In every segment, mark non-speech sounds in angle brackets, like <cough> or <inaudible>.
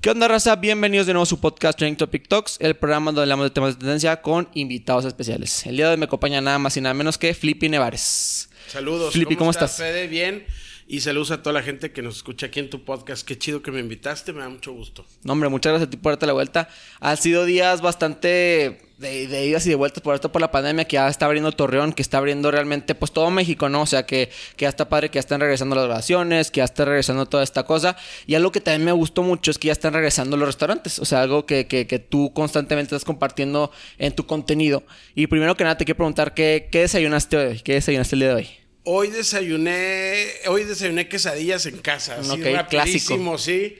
¿Qué onda, raza? Bienvenidos de nuevo a su podcast Training Topic Talks, el programa donde hablamos de temas de tendencia con invitados especiales. El día de hoy me acompaña nada más y nada menos que Flippy Nevares. Saludos. Flippy, ¿cómo estás? Fede? Bien. Y saludos a toda la gente que nos escucha aquí en tu podcast. Qué chido que me invitaste, me da mucho gusto. No, hombre, muchas gracias a ti por darte la vuelta. Han sido días bastante de, idas y de vueltas por esto por la pandemia que ya está abriendo Torreón, que está abriendo realmente pues todo México, ¿no? O sea que, que ya está padre que ya están regresando las grabaciones, que ya está regresando toda esta cosa. Y algo que también me gustó mucho es que ya están regresando los restaurantes. O sea, algo que, que, que tú constantemente estás compartiendo en tu contenido. Y primero que nada te quiero preguntar, ¿qué, qué desayunaste hoy? ¿Qué desayunaste el día de hoy? Hoy desayuné, hoy desayuné quesadillas en casa, así Ok, rapidísimo, sí.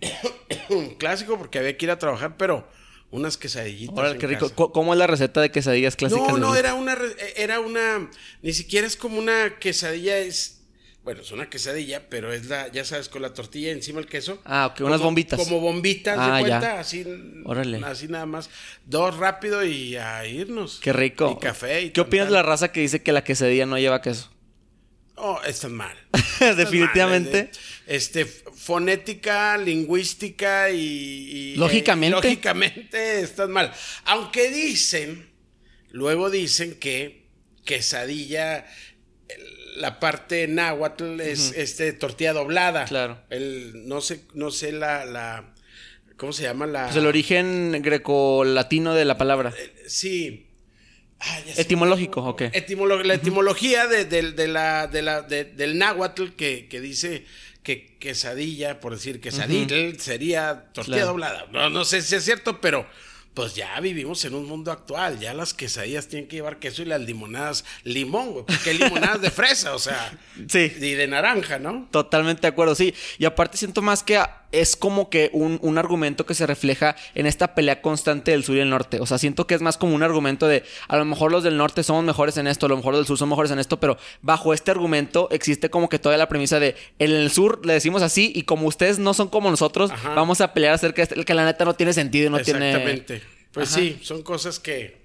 <coughs> clásico porque había que ir a trabajar, pero unas quesadillitas. En qué rico. casa. ¿Cómo es la receta de quesadillas clásicas? No, no, era una, era una, ni siquiera es como una quesadilla, es, bueno, es una quesadilla, pero es la, ya sabes, con la tortilla encima el queso. Ah, ok, unas bombitas. Como bombitas, Ah, de ya. cuenta, así, Órale. así nada más. Dos rápido y a irnos. Qué rico. Y café. Y ¿Qué opinas de la raza que dice que la quesadilla no lleva queso? Oh, están mal. <laughs> Definitivamente. mal, eh, Este, fonética, lingüística y... y- Lógicamente. eh, lógicamente están mal. Aunque dicen, luego dicen que quesadilla, la parte náhuatl es este, tortilla doblada. Claro. El, no sé, no sé la, la... ¿Cómo se llama la...? Pues el origen grecolatino de la palabra. Sí. Ah, ya sé. Etimológico, ok. Etimolo- la etimología de, de- de la, de la, de- del náhuatl que, que dice que quesadilla, por decir quesadilla, sería tortilla Claro. doblada. No, no sé si es cierto, pero pues ya vivimos en un mundo actual. Ya las quesadillas tienen que llevar queso y las limonadas limón, güey. Porque hay limonadas de fresa, o sea. <laughs> Sí. Y de naranja, ¿no? Totalmente de acuerdo, sí. Y aparte siento más que es como que un, un argumento que se refleja en esta pelea constante del sur y el norte. O sea, siento que es más como un argumento de a lo mejor los del norte somos mejores en esto, a lo mejor los del sur son mejores en esto, pero bajo este argumento existe como que toda la premisa de en el sur le decimos así y como ustedes no son como nosotros, Ajá. vamos a pelear acerca de este, que la neta no tiene sentido y no tiene... Exactamente. Pues Ajá. sí, son cosas que,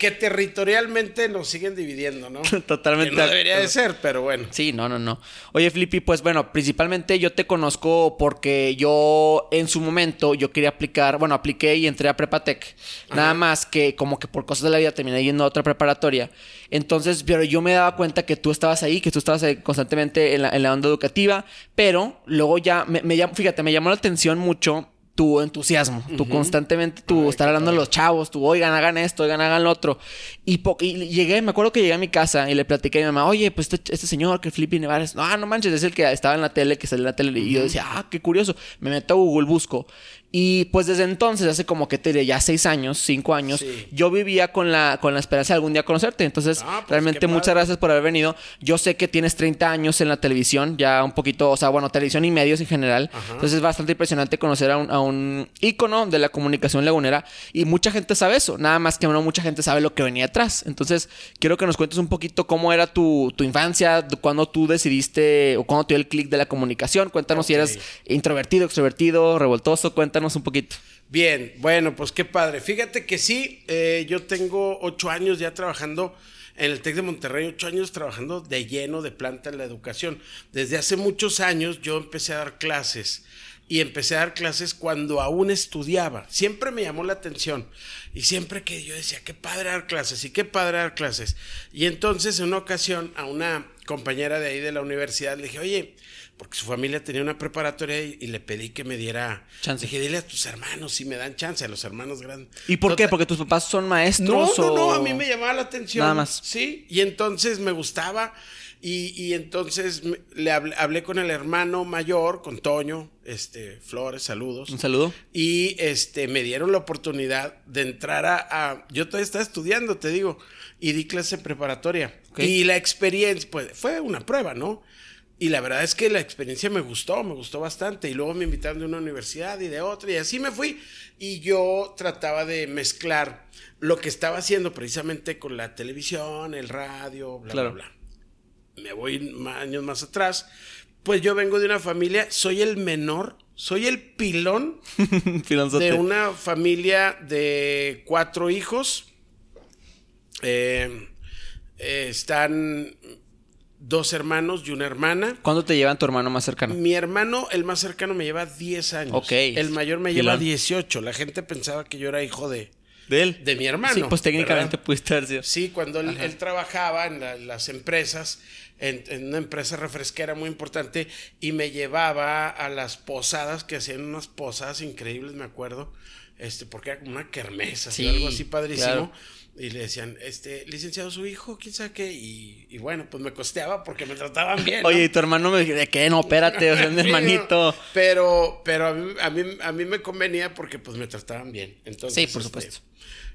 que territorialmente nos siguen dividiendo, ¿no? <laughs> Totalmente Que no de debería de ser, pero bueno. Sí, no, no, no. Oye, Flippy, pues bueno, principalmente yo te conozco porque yo en su momento yo quería aplicar, bueno, apliqué y entré a Prepatec. Nada más que como que por cosas de la vida terminé yendo a otra preparatoria. Entonces, pero yo me daba cuenta que tú estabas ahí, que tú estabas ahí constantemente en la, en la onda educativa, pero luego ya, me, me fíjate, me llamó la atención mucho tu entusiasmo, tu constantemente, tu estar hablando padre. los chavos, tú, oigan, hagan esto, oigan, hagan lo otro. Y, y llegué, me acuerdo que llegué a mi casa y le platiqué a mi mamá, oye, pues este, este señor que Flippy Nevares, no, no manches, es el que estaba en la tele, que salió en la tele. Y yo decía, ah, qué curioso. Me meto a Google, busco. Y pues desde entonces, hace como que te diré, ya seis años, cinco años, Sí. yo vivía con la, con la esperanza de algún día conocerte. Entonces, Ah, pues, realmente muchas gracias por haber venido. Yo sé que tienes 30 años en la televisión, ya un poquito, o sea, bueno, televisión y medios en general. Entonces es bastante impresionante conocer a un, a un ícono de la comunicación lagunera. Y mucha gente sabe eso, nada más que no mucha gente sabe lo que venía atrás. Entonces, quiero que nos cuentes un poquito cómo era tu, tu infancia, de cuándo tú decidiste o cuándo te dio el clic de la comunicación. Cuéntanos si eras introvertido, extrovertido, revoltoso. Cuéntanos un poquito. Bien, bueno, pues qué padre. Fíjate que sí, eh, yo tengo ocho años ya trabajando en el TEC de Monterrey, ocho años trabajando de lleno de planta en la educación. Desde hace muchos años yo empecé a dar clases y empecé a dar clases cuando aún estudiaba. Siempre me llamó la atención y siempre que yo decía, qué padre dar clases y qué padre dar clases. Y entonces en una ocasión a una compañera de ahí de la universidad le dije, oye, porque su familia tenía una preparatoria y, y le pedí que me diera Chance. Dije, dile a tus hermanos si me dan chance, a los hermanos grandes. ¿Y por qué? ¿Porque tus papás son maestros? No, no, no, a mí me llamaba la atención. Nada más. Sí, y entonces me gustaba. Y, y entonces me- le hablé, hablé con el hermano mayor, con Toño, este, Flores, saludos. Un saludo. Y este, me dieron la oportunidad de entrar a, a- Yo todavía estaba estudiando, te digo, y di clase en preparatoria. Y la experiencia, pues, fue una prueba, ¿no? Y la verdad es que la experiencia me gustó, me gustó bastante. Y luego me invitaron de una universidad y de otra, y así me fui. Y yo trataba de mezclar lo que estaba haciendo precisamente con la televisión, el radio, bla, Claro. bla, bla. Me voy años más atrás. Pues yo vengo de una familia, soy el menor, soy el pilón <laughs> de una familia de cuatro hijos. Eh, eh, están dos hermanos y una hermana. ¿Cuándo te llevan tu hermano más cercano? Mi hermano, el más cercano, me lleva 10 años. Ok. El mayor me lleva Pilón. 18. La gente pensaba que yo era hijo de, ¿De él? de mi hermano. Sí, pues técnicamente ¿verdad? pudiste haber sido. Sí, cuando él, él trabajaba en la- las empresas, en, en una empresa refresquera muy importante, y me llevaba a las posadas, que hacían unas posadas increíbles, me acuerdo, este, porque era como una kermesa, así, Sí, algo así padrísimo. claro. Y le decían, este, licenciado, su hijo, quién sabe qué, y, y bueno, pues me costeaba porque me trataban bien. ¿no? Oye, y tu hermano me ¿de qué? No, espérate, o sea, <laughs> mi hermanito. Pero, pero a mí, a, mí, a mí me convenía porque pues me trataban bien. Entonces, Sí, por este, supuesto.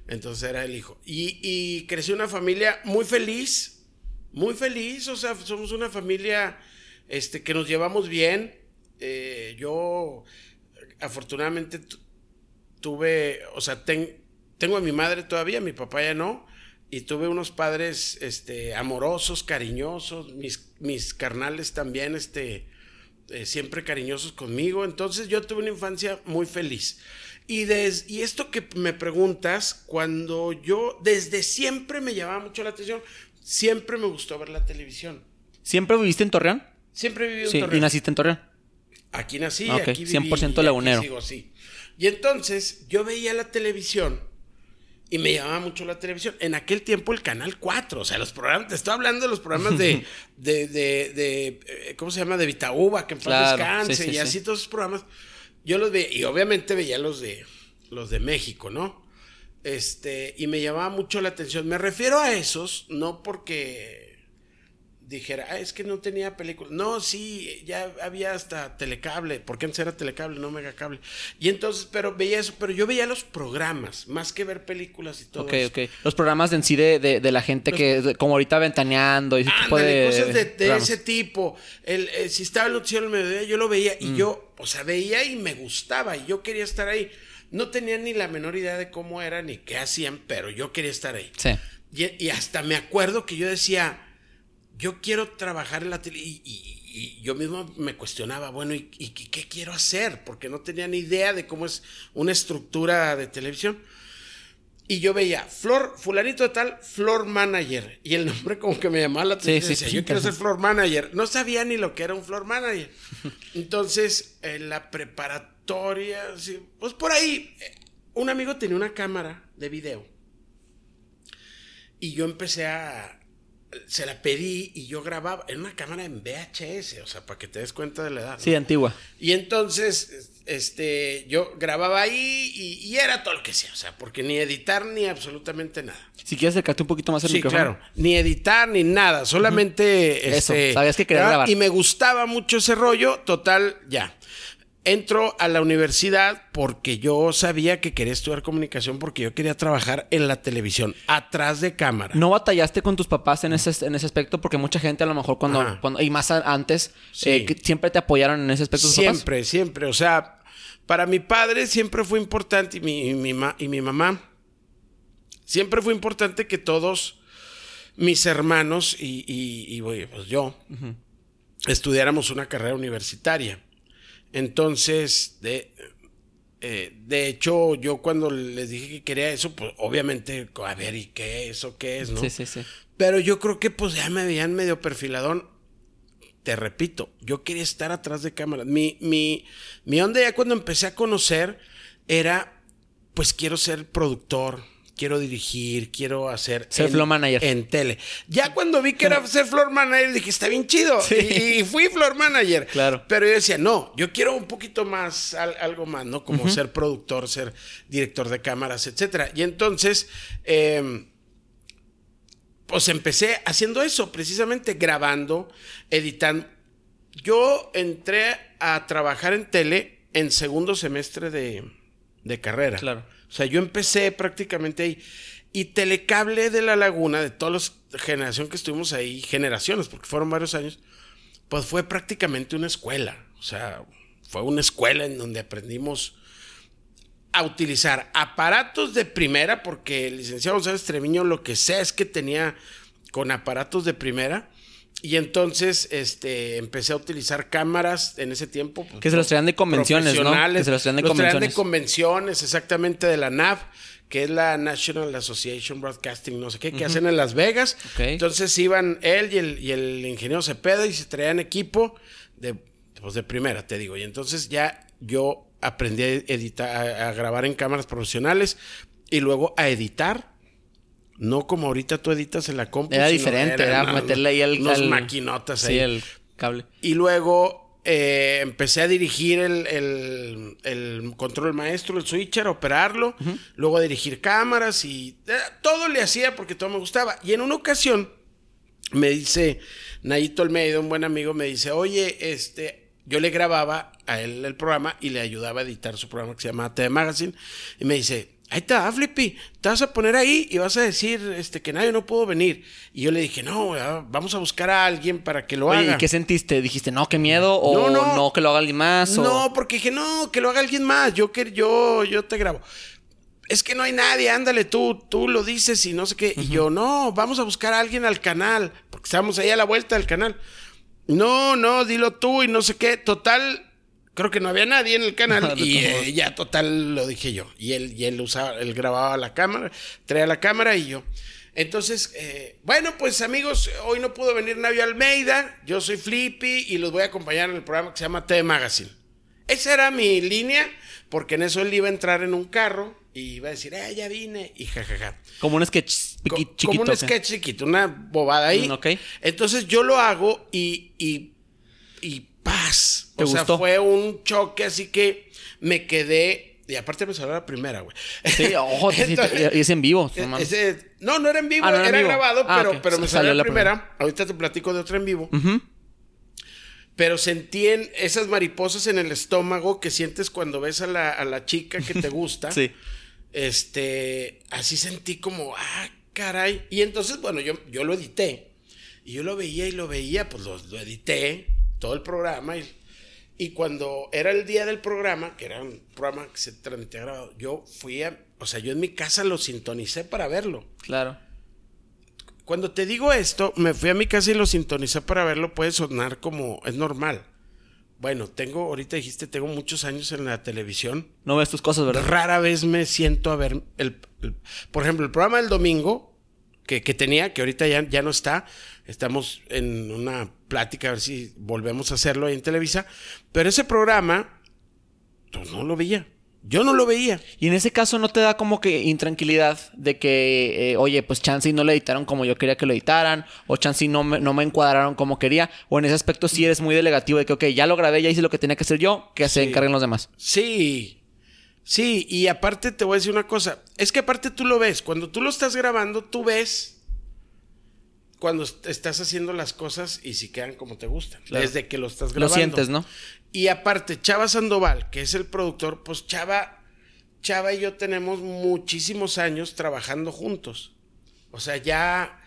entonces era el hijo. Y, y creció una familia muy feliz, muy feliz. O sea, somos una familia este, que nos llevamos bien. Eh, yo, afortunadamente, tu- tuve, o sea, ten- tengo a mi madre todavía, mi papá ya no. Y tuve unos padres este, amorosos, cariñosos, mis, mis carnales también, este, eh, siempre cariñosos conmigo. Entonces yo tuve una infancia muy feliz. Y, des- y esto que me preguntas, cuando yo desde siempre me llamaba mucho la atención, siempre me gustó ver la televisión. ¿Siempre viviste en Torreón? Siempre Sí, en y Torreón. naciste en Torreón. Aquí nací, Ah, aquí viví 100% y aquí lagunero. sigo, sí. Y entonces yo veía la televisión y me llamaba mucho la televisión. En aquel tiempo el Canal 4, o sea, los programas, te estoy hablando de los programas de, de, de, de, eh, ¿cómo se llama? De Vitauba, que en paz Claro, descanse, sí, sí, y sí. así todos esos programas. Yo los veía, y obviamente veía los de, los de México, ¿no? Este, y me llamaba mucho la atención. Me refiero a esos, no porque dijera, "Ah, es que no tenía película. No, sí, ya había hasta telecable, porque antes era telecable, no megacable. Y entonces, pero veía eso, pero yo veía los programas, más que ver películas y todo Ok, eso. ok. Los programas en sí de, de, de la gente que, de- como ahorita ventaneando y ese tipo Ándale, de. cosas de, de ese tipo. El, eh, si estaba el noticiero al mediodía, yo lo veía y yo, o sea, veía y me gustaba y yo quería estar ahí. No tenía ni la menor idea de cómo era ni qué hacían, pero yo quería estar ahí. Sí. Y, y hasta me acuerdo que yo decía, yo quiero trabajar en la tele. Y, y- y yo mismo me cuestionaba, bueno, ¿y, y qué- quiero hacer? Porque no tenía ni idea de cómo es una estructura de televisión. Y yo veía, Flor, fulanito de tal, Flor Manager. Y el nombre como que me llamaba la atención. sí, Decía, sí, yo quiero ser. Flor Manager. No sabía ni lo que era un Flor Manager. Entonces, en la preparatoria, sí, pues por ahí, un amigo tenía una cámara de video. Y yo empecé a... Se la pedí y yo grababa en una cámara en VHS, o sea, para que te des cuenta de la edad. ¿no? Sí, antigua. Y entonces, este, yo grababa ahí y, y era todo lo que sea, o sea, porque ni editar ni absolutamente nada. Si quieres acercarte un poquito más al Sí, micrófono. claro. Ni editar ni nada, solamente Eso, este, sabías que ¿verdad? grabar. Y me gustaba mucho ese rollo, total, ya. Entro a la universidad porque yo sabía que quería estudiar comunicación porque yo quería trabajar en la televisión, atrás de cámara. ¿No batallaste con tus papás en ese, en ese aspecto? Porque mucha gente a lo mejor cuando... Ajá. cuando y más antes, Sí. eh, que siempre te apoyaron en ese aspecto tus papás. Siempre, siempre. O sea, para mi padre siempre fue importante y mi, y mi, ma- y mi mamá. Siempre fue importante que todos mis hermanos y, y- pues yo estudiáramos una carrera universitaria. Entonces, de, eh, de hecho, yo cuando les dije que quería eso, pues obviamente, a ver, ¿y qué es o qué es, no? Sí, sí, sí. Pero yo creo que pues ya me veían medio perfiladón. Te repito, yo quería estar atrás de cámaras. Mi, mi, mi onda ya cuando empecé a conocer era, pues quiero ser productor, quiero dirigir, quiero hacer... Ser en- floor manager. En tele. Ya cuando vi que era ser floor manager, dije, está bien chido. Sí. Y, y fui floor manager. Claro. Pero yo decía, no, yo quiero un poquito más, al- algo más, ¿no? Como ser productor, ser director de cámaras, etcétera. Y entonces... em, pues empecé haciendo eso, precisamente grabando, editando. Yo entré a trabajar en tele en segundo semestre de, de carrera. Claro. O sea, yo empecé prácticamente ahí. Y Telecable de la Laguna, de toda la generación que estuvimos ahí, generaciones, porque fueron varios años, pues fue prácticamente una escuela. O sea, fue una escuela en donde aprendimos a utilizar aparatos de primera, porque el licenciado González Treviño lo que sé es que tenía con aparatos de primera Y entonces, este, empecé a utilizar cámaras en ese tiempo. pues, Que se los traían de convenciones, ¿no? Que se los traían de Los traían convenciones. de convenciones, exactamente de la NAV, que es la National Association Broadcasting, no sé qué, que hacen en Las Vegas. Entonces iban él y el, y el ingeniero Cepeda y se traían equipo de, pues de primera, te digo. Y entonces ya yo aprendí a editar, a, a grabar en cámaras profesionales y luego a editar. No como ahorita tú editas en la compu. Era diferente, era unas- meterle ahí el... maquinotas ahí. Sí, el cable. Y luego eh, empecé a dirigir el, el- el control maestro, el switcher, operarlo. Luego a dirigir cámaras y eh, todo le hacía porque todo me gustaba. Y en una ocasión me dice Nayito Almeida, un buen amigo, me dice, oye, este, yo le grababa a él el programa y le ayudaba a editar su programa que se llama TV Magazine. Y me dice, ahí está, Flippy, te vas a poner ahí y vas a decir este, que nadie no pudo venir. Y yo le dije, no, ya, vamos a buscar a alguien para que lo Oye, haga. ¿y qué sentiste? ¿Dijiste, no, qué miedo? ¿O No, no, no. que lo haga alguien más? o- No, porque dije, no, que lo haga alguien más. Yo que yo, yo te grabo. Es que no hay nadie, ándale tú, tú lo dices y no sé qué. Y yo, no, vamos a buscar a alguien al canal, porque estamos ahí a la vuelta del canal. No, no, dilo tú y no sé qué. Total, creo que no había nadie en el canal. <laughs> De y eh, ya total lo dije yo. Y él, y él usaba, él grababa la cámara, traía la cámara y yo. Entonces, eh, bueno, pues amigos, hoy no pudo venir Navio Almeida, yo soy Flippy y los voy a acompañar en el programa que se llama TV Magazine. Esa era mi línea, porque en eso él iba a entrar en un carro y iba a decir, eh, ya vine, y jajaja. Como un sketch chiquito. Como un sketch chiquito, una bobada ahí. Mm. Entonces yo lo hago y, y, y paz. ¿Te o sea, gustó? fue un choque, así que me quedé. Y aparte me salió la primera, güey. Sí, <laughs> ojo, Entonces, y es en vivo. no mames. ese- no, no era en vivo, Ah, no era en era vivo. grabado, Ah, pero, pero me Salió salió la la primera. Ahorita te platico de otra en vivo. Pero sentí en esas mariposas en el estómago que sientes cuando ves a la, a la chica que te <laughs> gusta. Sí. Este, así sentí como, ah, caray. Y entonces, bueno, yo, yo lo edité. Y yo lo veía y lo veía, pues lo, lo edité, todo el programa. Y, y cuando era el día del programa, que era un programa que se transmitía yo fui a, o sea, yo en mi casa lo sintonicé para verlo. Claro. Cuando te digo esto, me fui a mi casa y lo sintonicé para verlo, puede sonar como, es normal. Bueno, tengo, ahorita dijiste, tengo muchos años en la televisión. No ves tus cosas, ¿verdad? Rara vez me siento a ver el, el- por ejemplo, el programa del domingo que, que tenía, que ahorita ya, ya no está. Estamos en una plática a ver si volvemos a hacerlo ahí en Televisa. Pero ese programa, pues no lo veía. Yo no lo veía. Y en ese caso no te da como que intranquilidad de que, eh, oye, pues chance y no lo editaron como yo quería que lo editaran, o chance y no me, no me encuadraron como quería, o en ese aspecto sí eres muy delegativo de que, ok, ya lo grabé, ya hice lo que tenía que hacer yo, que se encarguen los demás. Sí, sí, y aparte te voy a decir una cosa, es que aparte tú lo ves, cuando tú lo estás grabando, tú ves cuando est- estás haciendo las cosas y si quedan como te gustan, Claro. desde que lo estás Lo grabando. sientes, ¿no? Y aparte, Chava Sandoval, que es el productor, pues Chava, Chava y yo tenemos muchísimos años trabajando juntos. O sea, ya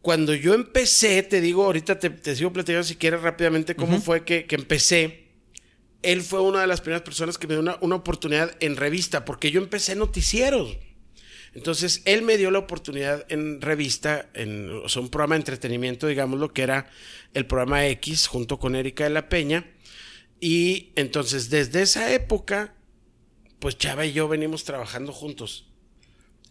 cuando yo empecé, te digo, ahorita te, te sigo platicando si quieres rápidamente cómo fue que, que empecé. Él fue una de las primeras personas que me dio una, oportunidad en revista, porque yo empecé noticieros. Entonces, él me dio la oportunidad en revista, en o sea, un programa de entretenimiento, digamos lo que era el programa X, junto con Erika de la Peña. Y entonces, desde esa época, pues Chava y yo venimos trabajando juntos.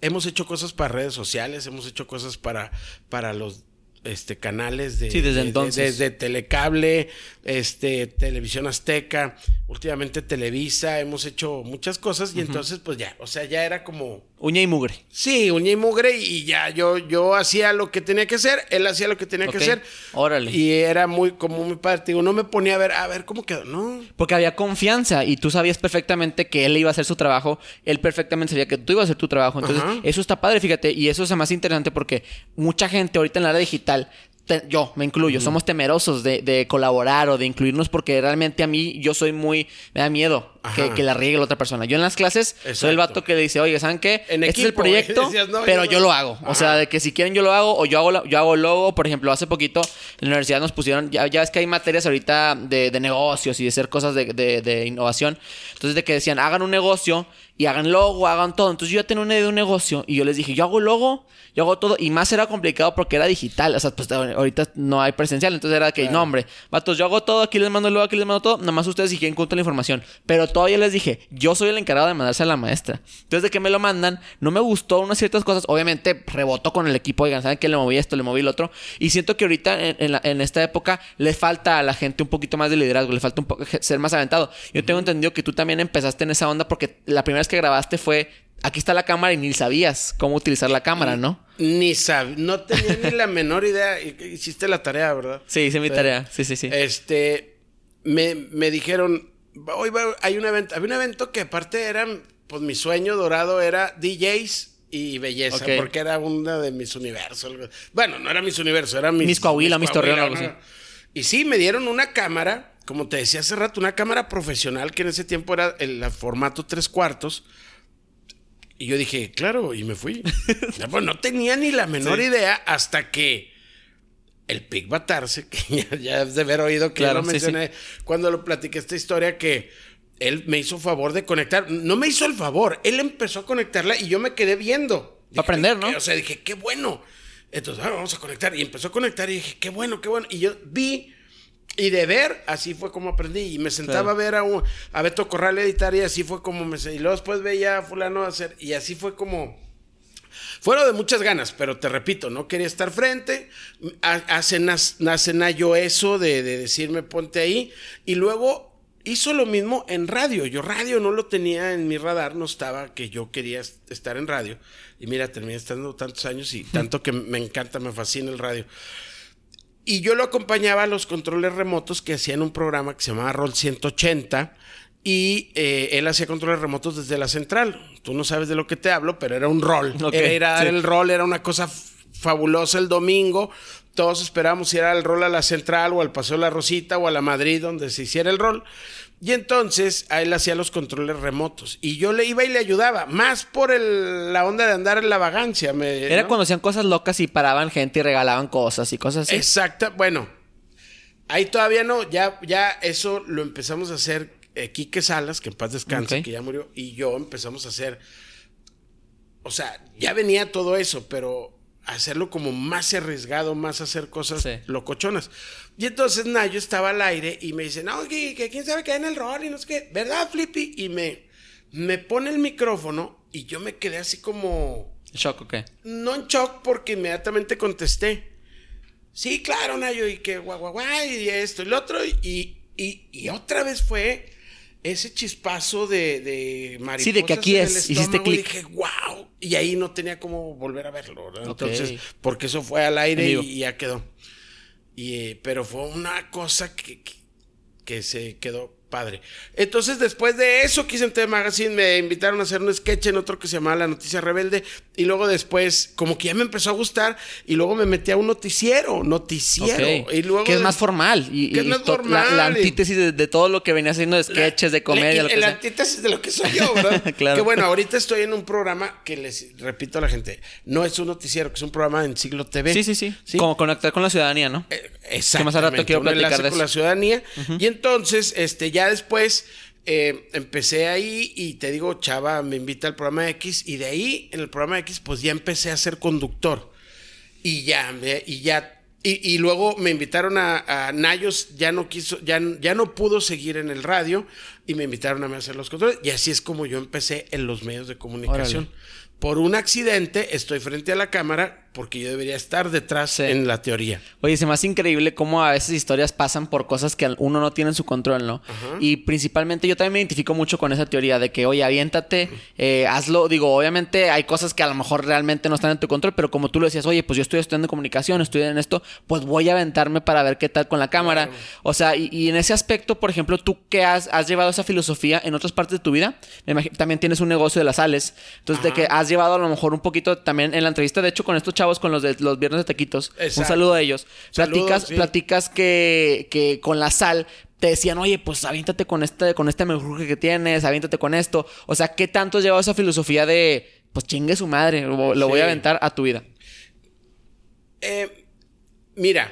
Hemos hecho cosas para redes sociales, hemos hecho cosas para, para los este, canales de, Sí, desde de- de- entonces. desde Telecable, este, Televisión Azteca, últimamente Televisa, hemos hecho muchas cosas y entonces pues ya, o sea, ya era como, Uña y mugre. sí, uña y mugre y ya yo, yo hacía lo que tenía que hacer, él hacía lo que tenía que hacer. órale. Y era muy como muy padre, digo, no me ponía a ver, a ver cómo quedó, no. Porque había confianza y tú sabías perfectamente que él iba a hacer su trabajo, él perfectamente sabía que tú ibas a hacer tu trabajo. Entonces, Ajá. eso está padre, fíjate, y eso es más interesante porque mucha gente ahorita en la era digital, te- yo me incluyo, somos temerosos de, de colaborar o de incluirnos porque realmente a mí yo soy muy, me da miedo que, que, la riegue la otra persona. Yo en las clases soy el vato que le dice, oye, ¿saben qué? En este es el proyecto, <laughs> decías, "No, pero yo yo, no". lo hago. O sea, de que si quieren yo lo hago o yo hago, la- yo hago el logo. Por ejemplo, hace poquito en la universidad nos pusieron, ya, ya ves que hay materias ahorita de, de negocios y de hacer cosas de, de- de innovación. Entonces, de que decían, hagan un negocio y hagan logo, hagan todo. Entonces, yo ya tenía una idea de un negocio y yo les dije, yo hago logo, yo hago todo. Y más era complicado porque era digital. O sea, pues ahorita no hay presencial. Entonces, era que, no, hombre, vatos, yo hago todo, aquí les mando el logo, aquí les mando todo. Nada más ustedes si quieren contar la información. Pero todavía les dije, yo soy el encargado de mandarse a la maestra. Entonces, de que me lo mandan, no me gustó unas ciertas cosas. Obviamente, rebotó con el equipo. Oigan, ¿saben que le moví esto, le moví lo otro? Y siento que ahorita, en, en la- en esta época, le falta a la gente un poquito más de liderazgo, le falta un poco ser más aventado. Yo tengo entendido que tú también empezaste en esa onda porque la primera que grabaste fue. Aquí está la cámara y ni sabías cómo utilizar la cámara, ¿no? Ni sab... no tenía ni la menor idea. Hiciste la tarea, ¿verdad? Sí, hice mi tarea. Sí, sí, sí. Este, me, me dijeron, hoy va- hay un evento, había un evento que aparte eran, pues mi sueño dorado era DJs y belleza, porque era una de mis universos. Bueno, no era mis universos, era mis... Miss Coahuila, Miss Torreón. Y sí, me dieron una cámara, como te decía hace rato, una cámara profesional que en ese tiempo era el formato tres cuartos. Y yo dije, claro, y me fui. <laughs> Pues, no tenía ni la menor Sí. idea hasta que el Pic Batarse, que ya, ya de haber oído que Claro, lo sí, sí. mencioné cuando lo platiqué esta historia que él me hizo favor de conectar. No me hizo el favor, él empezó a conectarla y yo me quedé viendo. Dije, aprender, ¿no? O sea, dije, qué bueno. Entonces, ah, vamos a conectar. Y empezó a conectar y dije, qué bueno, qué bueno. Y yo vi y de ver, así fue como aprendí. Y me sentaba Claro. a ver a, un, a Beto Corral editar y así fue como me... Y luego después veía a fulano hacer... Y así fue como... Fueron de muchas ganas, pero te repito, no quería estar frente. Ha- Hace, hace Nayo eso de, de decirme ponte ahí. Y luego hizo lo mismo en radio. Yo radio no lo tenía en mi radar, no estaba que yo quería est- estar en radio. Y mira, terminé estando tantos años y <laughs> tanto que me encanta, me fascina el radio. Y yo lo acompañaba a los controles remotos que hacían un programa que se llamaba Roll 180 y eh, él hacía controles remotos desde la central. Tú no sabes de lo que te hablo, pero era un rol. Era ir a dar sí. el rol, era una cosa fabulosa el domingo. Todos esperábamos ir al rol a la central o al Paseo de la Rosita o a la Madrid donde se hiciera el rol. Y entonces a él hacía los controles remotos. Y yo le iba y le ayudaba, más por el- la onda de andar en la vagancia. me- Era ¿no? cuando hacían cosas locas y paraban gente y regalaban cosas y cosas así. Exacta, bueno, ahí todavía no, ya, ya eso lo empezamos a hacer eh, Quique Salas, que en paz descanse, que ya murió, y yo empezamos a hacer, o sea, ya venía todo eso, pero hacerlo como más arriesgado, más hacer cosas Sí. locochonas. Y entonces Nayo estaba al aire y me dice, no, que, que quién sabe qué hay en el rol y no sé qué, ¿verdad, Flippy? Y me, me pone el micrófono y yo me quedé así como Shock, ok. no en shock porque inmediatamente contesté. Sí, claro, Nayo, y que guau, guau, guau, y esto y lo otro. Y, y, y otra vez fue ese chispazo de, de mariposas Sí, de que aquí en es, hiciste estómago, y clic. dije, wow. Y ahí no tenía como volver a verlo. Ok. Entonces, porque eso fue al En aire y, ya quedó. Y, eh, pero fue una cosa que, que, que se quedó padre. Entonces, después de eso que hice en TV Magazine, me invitaron a hacer un sketch en otro que se llamaba La Noticia Rebelde. Y luego después, como que ya me empezó a gustar. Y luego me metí a un noticiero. Noticiero. Y luego que es más formal. Y, Que es más formal La, la antítesis de, de todo lo que venía haciendo de sketches, de comedia, La- lo que sea. antítesis de lo que soy yo, <laughs> ¿verdad? Claro. Que bueno, ahorita estoy en un programa que les repito a la gente, no es un noticiero, que es un programa en Siglo TV. Sí, sí, sí, Como conectar con la ciudadanía, ¿no? Eh, Que más al rato Exactamente, quiero platicar con la ciudadanía. Y entonces, este, ya después eh, empecé ahí y te digo, Chava me invita al programa X y de ahí, en el programa X, pues ya empecé a ser conductor. Y ya, y ya, y, y luego me invitaron a, a Nayos, ya no quiso, ya, ya no pudo seguir en el radio y me invitaron a mí a hacer los controles. Y así es como yo empecé en los medios de comunicación. Por un accidente estoy frente a la cámara porque yo debería estar detrás Sí. en la teoría. Oye, se me hace increíble cómo a veces historias pasan por cosas que uno no tiene en su control, ¿no? Y principalmente yo también me identifico mucho con esa teoría de que, oye, aviéntate, eh, hazlo. Digo, obviamente hay cosas que a lo mejor realmente no están en tu control, pero como tú lo decías, oye, pues yo estoy estudiando comunicación, estoy en esto, pues voy a aventarme para ver qué tal con la cámara. O sea, y, y en ese aspecto, por ejemplo, tú que has, has llevado esa filosofía en otras partes de tu vida, me imagino, también tienes un negocio de las sales, entonces de que has llevado a lo mejor un poquito también en la entrevista, de hecho, con estos chavos, con los de los viernes de taquitos, un saludo a ellos. Saludos, Platicas, sí. platicas que, que con la sal te decían, oye, pues aviéntate con este, con este menjurje que tienes, aviéntate con esto. O sea, ¿qué tanto has llevado esa filosofía de, pues chingue su madre, lo, lo voy a aventar a tu vida? Eh, mira,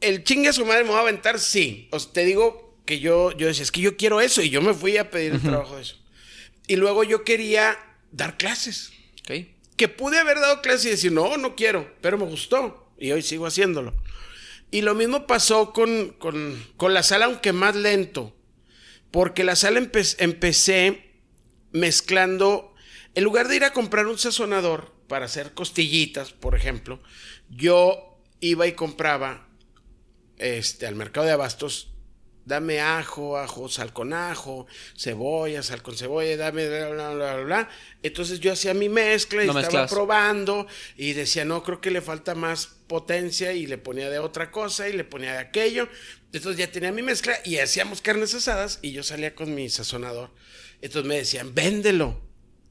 el chingue su madre me va a aventar, sí. O sea, te digo que yo, yo decía, es que yo quiero eso y yo me fui a pedir el trabajo de eso. Y luego yo quería dar clases. Ok. Que pude haber dado clases y decir, no, no quiero, pero me gustó. Y hoy sigo haciéndolo. Y lo mismo pasó con, con, con la sala, aunque más lento. Porque la sala empe- empecé mezclando, en lugar de ir a comprar un sazonador para hacer costillitas, por ejemplo, yo iba y compraba este, al mercado de abastos, dame ajo, ajo, sal con ajo, cebolla, sal con cebolla, dame bla, bla, bla, bla, bla. Entonces yo hacía mi mezcla y estaba mezclas. probando y decía, no, creo que le falta más potencia y le ponía de otra cosa y le ponía de aquello. Entonces ya tenía mi mezcla y hacíamos carnes asadas y yo salía con mi sazonador. Entonces me decían, véndelo.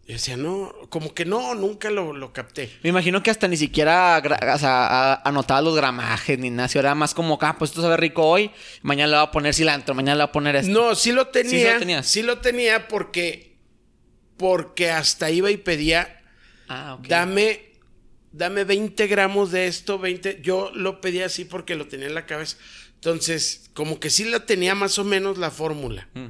Yo decía, no, como que no, nunca lo, lo capté. Me imagino que hasta ni siquiera o sea, anotaba los gramajes ni nada. si Era más como, ah, pues esto sabe rico hoy, mañana le voy a poner cilantro, mañana le voy a poner esto. No, sí lo tenía. Sí lo tenías. Sí lo tenía porque, porque hasta iba y pedía, Ah, ok. dame, dame 20 gramos de esto, 20. Yo lo pedía así porque lo tenía en la cabeza. Entonces, como que sí la tenía más o menos la fórmula. Mm.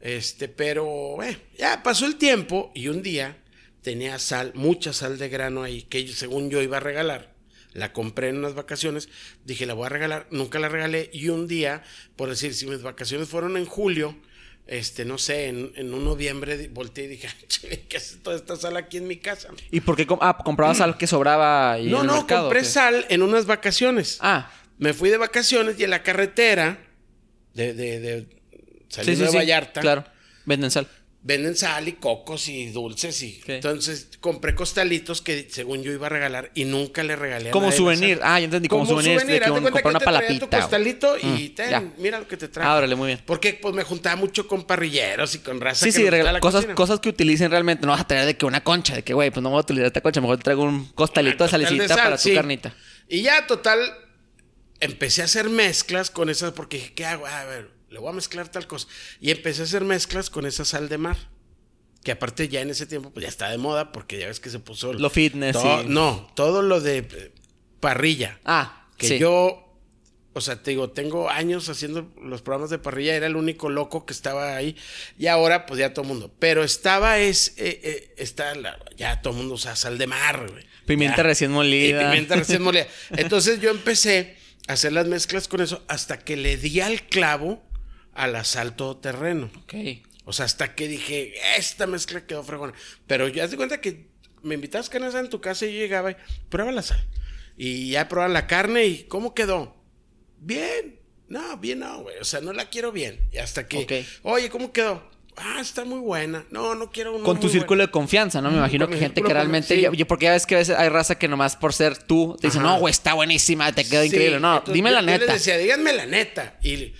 Este, pero, eh, ya pasó el tiempo y un día tenía sal, mucha sal de grano ahí, que yo- según yo iba a regalar. La compré en unas vacaciones, dije, la voy a regalar, nunca la regalé. Y un día, por decir, si mis vacaciones fueron en julio, este, no sé, en, en un noviembre volteé y dije, "Chile, ¿qué hace toda esta sal aquí en mi casa? ¿Y por qué com- ah, comprabas algo que sobraba y no, en el no, mercado, compré sal en unas vacaciones. Ah, Me fui de vacaciones y en la carretera de, de, de sí, sí, de sí. Vallarta. Claro, venden sal. Venden sal y cocos y dulces y entonces compré costalitos que según yo iba a regalar y nunca le regalé a Como nadie souvenir. Ah, ya entendí, como souvenir, de que un- comprar una te palapita, tu costalito y Mm, ten, ya. mira lo que te trae. Ah, órale, muy bien. Porque pues me juntaba mucho con parrilleros y con raza Sí, que sí, regala- cosas, cocina. cosas que utilicen realmente. No vas a traer de que una concha, de que, güey, pues no voy a utilizar esta concha, mejor te traigo un costalito de Costal de salecita sal, para tu carnita. Y ya, total, empecé a hacer mezclas con esas, porque dije, ¿qué hago? A ver, le voy a mezclar tal cosa. Y empecé a hacer mezclas con esa sal de mar. Que aparte ya en ese tiempo, pues ya está de moda, porque ya ves que se puso... Lo fitness, todo-. No, todo lo de eh, parrilla. Ah, Que sí. yo, o sea, te digo, tengo años haciendo los programas de parrilla, era el único loco que estaba ahí, y ahora pues ya todo el mundo. Pero estaba, es, eh, eh, está, la- ya todo el mundo usa sal de mar, güey. Pimienta Ya. recién molida. Y pimienta <laughs> recién molida. Entonces yo empecé a hacer las mezclas con eso hasta que le di al clavo a la sal todoterreno. Ok. O sea, hasta que dije, esta mezcla quedó fregona. Pero ya te cuenta que me invitabas carne asada en tu casa y yo llegaba y prueba la sal. Y ya probaban la carne y ¿cómo quedó? Bien. No, bien no, güey. O sea, no la quiero bien. Y hasta que, Ok. oye, ¿cómo quedó? Ah, está muy buena. No, no quiero una Con tu círculo buena. de confianza, ¿no? Me imagino con que gente que realmente. yo- sí. yo- porque a veces que a veces hay raza que nomás por ser tú te dicen, Ajá. no, güey, está buenísima, te queda Sí, increíble. No, entonces dime yo- la yo neta. les decía, díganme la neta. Y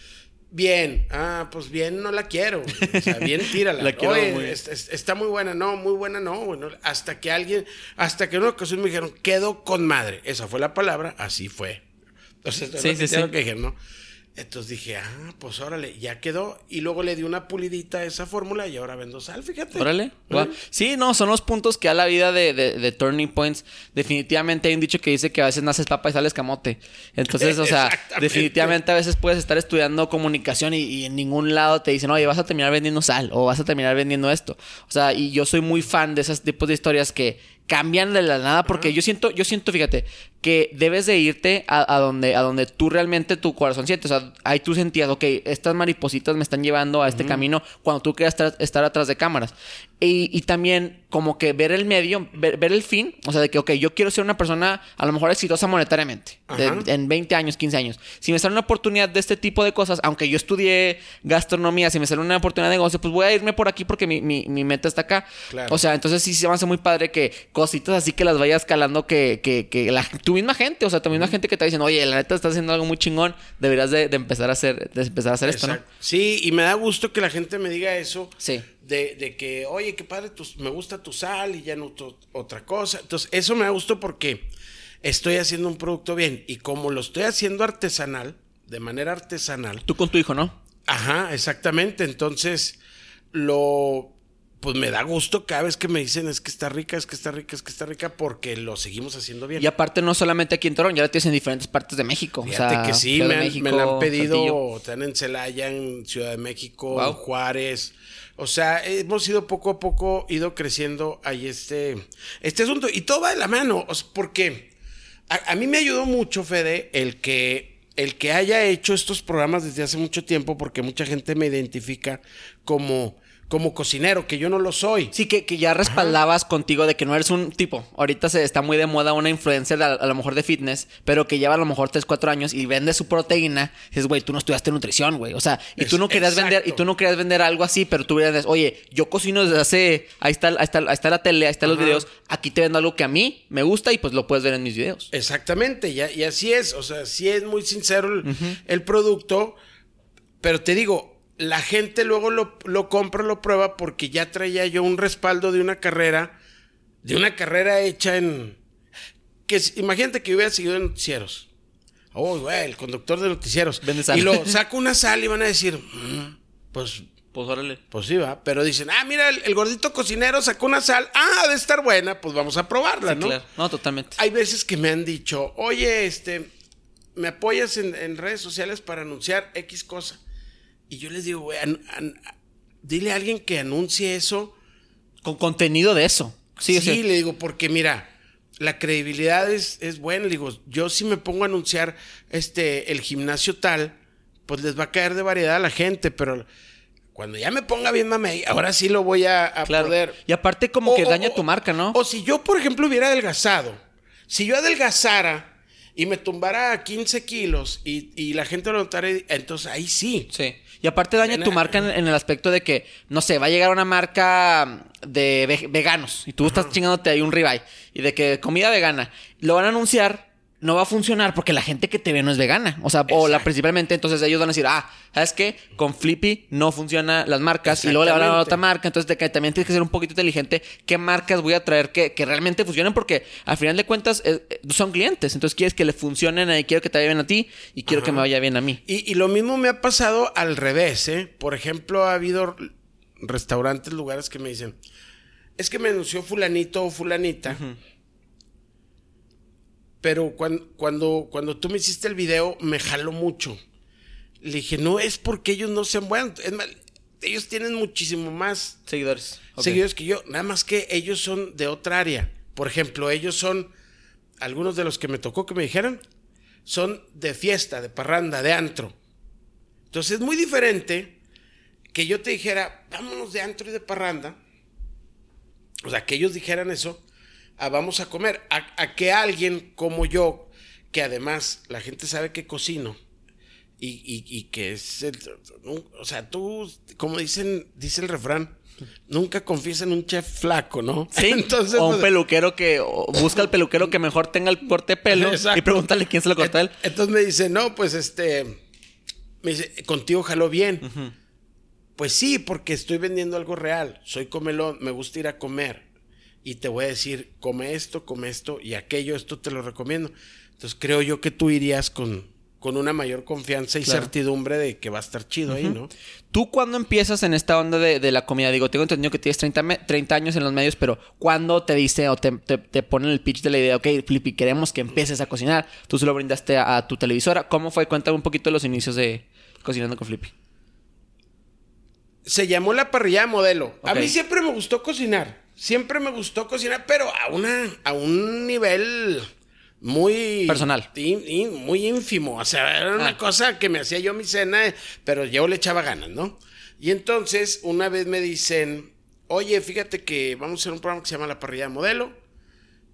bien, ah, pues bien, no la quiero. O sea, bien, <laughs> tírala. La quiero Oye, muy- es- es- está muy buena, no, muy buena, no. Bueno, hasta que alguien, hasta que en una ocasión me dijeron, quedó con madre. Esa fue la palabra, así fue. Entonces, Sí, sí, sí. lo que dijeron, ¿no? Entonces dije, ah, pues órale, ya quedó. Y luego le di una pulidita a esa fórmula y ahora vendo sal, fíjate. Órale. Sí, no, son los puntos que a la vida de, de- de Turning Points. Definitivamente hay un dicho que dice que a veces naces papa y sales camote. Entonces, <laughs> o sea, definitivamente a veces puedes estar estudiando comunicación y, y en ningún lado te dicen, oye, vas a terminar vendiendo sal o vas a terminar vendiendo esto. O sea, y yo soy muy fan de esos tipos de historias que cambian de la nada porque yo siento, yo siento, fíjate, que debes de irte a, a donde, a donde tú realmente tu corazón siente. O sea, ahí tú sentías, ok, estas maripositas me están llevando a este camino cuando tú quieras estar, estar atrás de cámaras. Y, y también como que ver el medio, ver, ver el fin, o sea, de que, ok, yo quiero ser una persona a lo mejor exitosa monetariamente, de- en 20 años, 15 años. Si me sale una oportunidad de este tipo de cosas, aunque yo estudié gastronomía, si me sale una oportunidad de negocio, pues voy a irme por aquí porque mi, mi- mi meta está acá. Claro. O sea, entonces sí se me hace muy padre que cositas así que las vayas calando que, que, que la, tu misma gente, o sea, tu misma gente que te dicen, oye, la neta estás haciendo algo muy chingón, deberías de, de empezar a hacer, de empezar a hacer esto, ¿no? Sí, y me da gusto que la gente me diga eso. Sí. De, de que, oye, qué padre, me gusta tu sal y ya no tu- otra cosa. Entonces, eso me da gusto porque estoy haciendo un producto bien. Y como lo estoy haciendo artesanal, de manera artesanal. Tú con tu hijo, ¿no? Ajá, exactamente. Entonces, lo pues me da gusto cada vez que me dicen es que está rica, es que está rica, es que está rica, porque lo seguimos haciendo bien. Y aparte, no solamente aquí en Torreón, ya lo tienes en diferentes partes de México. Fíjate que sí, me, han, me la han pedido, están en Celaya, en Ciudad de México, en Juárez. O sea, hemos ido poco a poco, ido creciendo ahí este, este asunto. Y todo va de la mano, porque a, mí me ayudó mucho, Fede, el que el que haya hecho estos programas desde hace mucho tiempo, porque mucha gente me identifica como como cocinero, que yo no lo soy. Sí, que, que ya respaldabas contigo de que no eres un tipo. Ahorita se está muy de moda una influencia a, lo mejor de fitness, pero que lleva a lo mejor 3, 4 años y vende su proteína. dices, güey, tú no estudiaste nutrición, güey. O sea, y tú no querías vender, y tú no querías vender algo así, pero tú hubieras oye, yo cocino desde hace, ahí está, ahí está, ahí está la tele, ahí están los videos, aquí te vendo algo que a mí me gusta y pues lo puedes ver en mis videos. Exactamente, y, y así es. O sea, sí es muy sincero el producto, pero te digo, la gente luego lo, lo, compra, lo prueba porque ya traía yo un respaldo de una carrera, de una carrera hecha en... Que, imagínate que hubiera seguido en noticieros. Oh, güey, el conductor de noticieros. Y lo saco una sal y van a decir, mm, pues... Pues órale. Pues sí, va. Pero dicen, ah, mira, el, gordito cocinero sacó una sal. Ah, de estar buena, pues vamos a probarla, ¿no? Claro. No, totalmente. Hay veces que me han dicho, oye, este, ¿me apoyas en, en redes sociales para anunciar X cosa? Y yo les digo, güey, dile a alguien que anuncie eso. Con contenido de eso. Sí, sí le digo, porque mira, la credibilidad es, es buena. Le digo, yo si me pongo a anunciar este, el gimnasio tal, pues les va a caer de variedad a la gente, pero cuando ya me ponga bien mame, ahora sí lo voy a, poder. Y aparte como que daña tu marca, ¿no? O si yo, por ejemplo, hubiera adelgazado, si yo adelgazara y me tumbara 15 kilos y, y la gente lo notara, entonces ahí sí. Sí. Y aparte daña tu marca en, el aspecto de que, no sé, va a llegar una marca de veganos y tú estás chingándote ahí un ribeye y de que comida vegana. Lo van a anunciar no va a funcionar porque la gente que te ve no es vegana. O sea, o la principalmente, entonces ellos van a decir, ah, ¿sabes qué? Con Flippy no funcionan las marcas y luego le van a dar a otra marca. Entonces también tienes que ser un poquito inteligente. ¿Qué marcas voy a traer que, realmente funcionen? Porque al final de cuentas eh, eh, son clientes. Entonces quieres que le funcionen y quiero que te vaya bien a ti y quiero que me vaya bien a mí. Y, lo mismo me ha pasado al revés, ¿eh? Por ejemplo, ha habido restaurantes, lugares que me dicen, es que me anunció fulanito o fulanita pero cuando, cuando, cuando tú me hiciste el video, me jaló mucho. Le dije, no es porque ellos no sean buenos. Es ellos tienen muchísimo más seguidores. Seguidores que yo. Nada más que ellos son de otra área. Por ejemplo, ellos son, algunos de los que me tocó que me dijeran, son de fiesta, de parranda, de antro. Entonces es muy diferente que yo te dijera, vámonos de antro y de parranda. O sea, que ellos dijeran eso a vamos a comer, a, que alguien como yo, que además la gente sabe que cocino y, que es, o sea, tú, como dicen, dice el refrán, nunca confías en un chef flaco, ¿no? Sí, <laughs> Entonces, o un pues, peluquero que busca al peluquero que mejor tenga el corte de pelo y pregúntale quién se lo corta él. Entonces me dice, no, pues este, me dice, contigo jaló bien. Pues sí, porque estoy vendiendo algo real. Soy comelón, me gusta ir a comer y te voy a decir, come esto, come esto y aquello, esto te lo recomiendo. Entonces creo yo que tú irías con, con una mayor confianza y certidumbre de que va a estar chido ahí, ¿no? ¿Tú cuándo empiezas en esta onda de, la comida? Digo, tengo entendido que tienes 30, 30, años en los medios, pero ¿cuándo te dice o te, te, ponen el pitch de la idea, ok, Flippy, queremos que empieces a cocinar? Tú se lo brindaste a, tu televisora. ¿Cómo fue? Cuéntame un poquito de los inicios de Cocinando con Flippy. Se llamó la parrilla modelo. A mí siempre me gustó cocinar siempre me gustó cocinar, pero a una, a un nivel muy personal y, muy ínfimo. O sea, era una ah. cosa que me hacía yo mi cena, pero yo le echaba ganas, ¿no? Y entonces, una vez me dicen, oye, fíjate que vamos a hacer un programa que se llama La Parrilla de Modelo.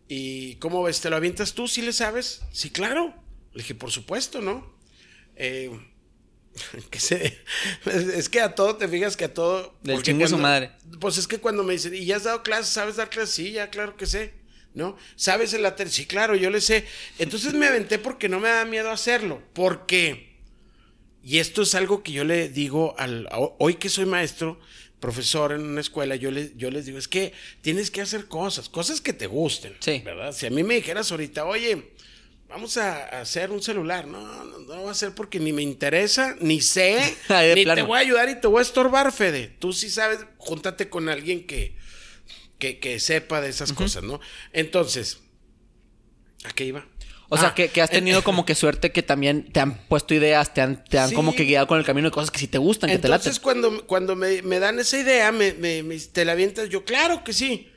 ¿Y cómo ves? ¿Te lo avientas tú? ¿Sí le sabes? Sí, claro. Le dije, por supuesto, ¿no? Eh, <laughs> que se, es que a todo te fijas que a todo. Del chingo su madre. Pues es que cuando me dicen, ¿y ya has dado clases? ¿Sabes dar clases? Sí, ya, claro que sé. ¿No? ¿Sabes el lateral? Sí, claro, yo le sé. Entonces me aventé porque no me da miedo hacerlo. Porque, y esto es algo que yo le digo al. Hoy que soy maestro, profesor en una escuela, yo, le, yo les digo, es que tienes que hacer cosas, cosas que te gusten. Sí. ¿Verdad? Si a mí me dijeras ahorita, oye vamos a, hacer un celular. No, no, no va a ser porque ni me interesa, ni sé, <laughs> Ah, ni plano. te voy a ayudar y te voy a estorbar, Fede. Tú sí sabes, júntate con alguien que, que, que sepa de esas cosas, ¿no? Entonces, ¿a qué iba? O sea, Ah, que, que has tenido como que suerte que también te han puesto ideas, te han, te han Sí. como que guiado con el camino de cosas que sí te gustan, que te laten. Entonces, cuando, cuando me, me dan esa idea, me, me- me- te la avientas, yo, claro que sí.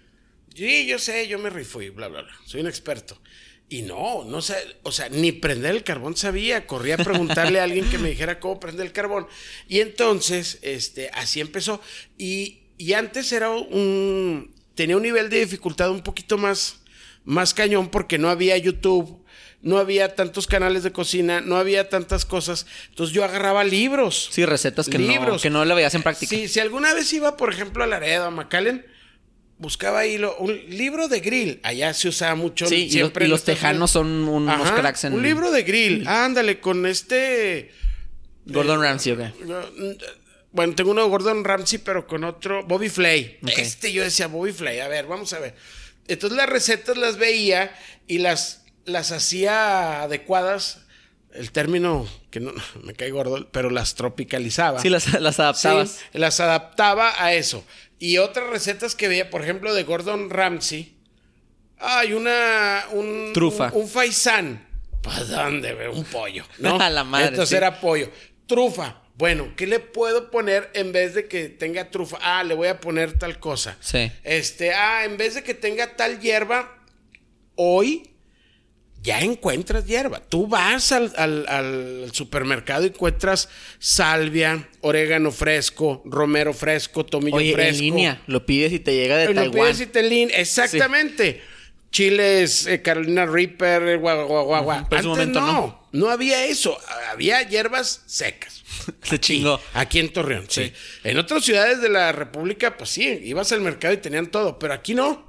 Sí, yo sé, yo me rifo y bla, bla, bla. Soy un experto. Y no, no sé, o sea, ni prender el carbón sabía. Corrí a preguntarle a alguien que me dijera cómo prender el carbón. Y entonces, este, así empezó. Y, y antes era un. tenía un nivel de dificultad un poquito más, más cañón porque no había YouTube. No había tantos canales de cocina, no había tantas cosas. Entonces yo agarraba libros. Sí, recetas que, No, que no le veías en práctica. Sí, si alguna vez iba, por ejemplo, a Laredo, a McAllen, buscaba ahí lo- un libro de grill. Allá se usaba mucho. Sí, y, los- siempre y los tejanos son un- unos cracks en... Un libro de grill. Ándale, con este. Gordon Ramsay, ¿o qué? Bueno, tengo uno de Gordon Ramsay, pero con otro. Bobby Flay. Ok. Este yo decía Bobby Flay. A ver, vamos a ver. Entonces las recetas las veía y las, las hacía adecuadas. El término que no <laughs> me cae gordo, pero las tropicalizaba. Sí, las, las adaptabas. Sí, las adaptaba a eso. Y otras recetas que veía, por ejemplo, de Gordon Ramsay. Hay una. Un, Trufa. Un, un faisán. ¿Para dónde, ve? Un pollo, ¿no? <laughs> A la madre, Entonces sí. era pollo. Trufa. Bueno, ¿qué le puedo poner en vez de que tenga trufa? Ah, le voy a poner tal cosa. Sí. Este, ah, en vez de que tenga tal hierba, hoy ya encuentras hierba. Tú vas al, al- al supermercado y encuentras salvia, orégano fresco, romero fresco, tomillo Oye, fresco. en línea, lo pides y te llega de Lo Taiwán. pides y te lin- Exactamente. Chiles, eh, Carolina Reaper, guau, guau, guau, Antes momento no, no. no había eso. Había hierbas secas. <laughs> Se chingó. Aquí en Torreón, sí. Sí. En otras ciudades de la República, pues sí, ibas al mercado y tenían todo, pero aquí no.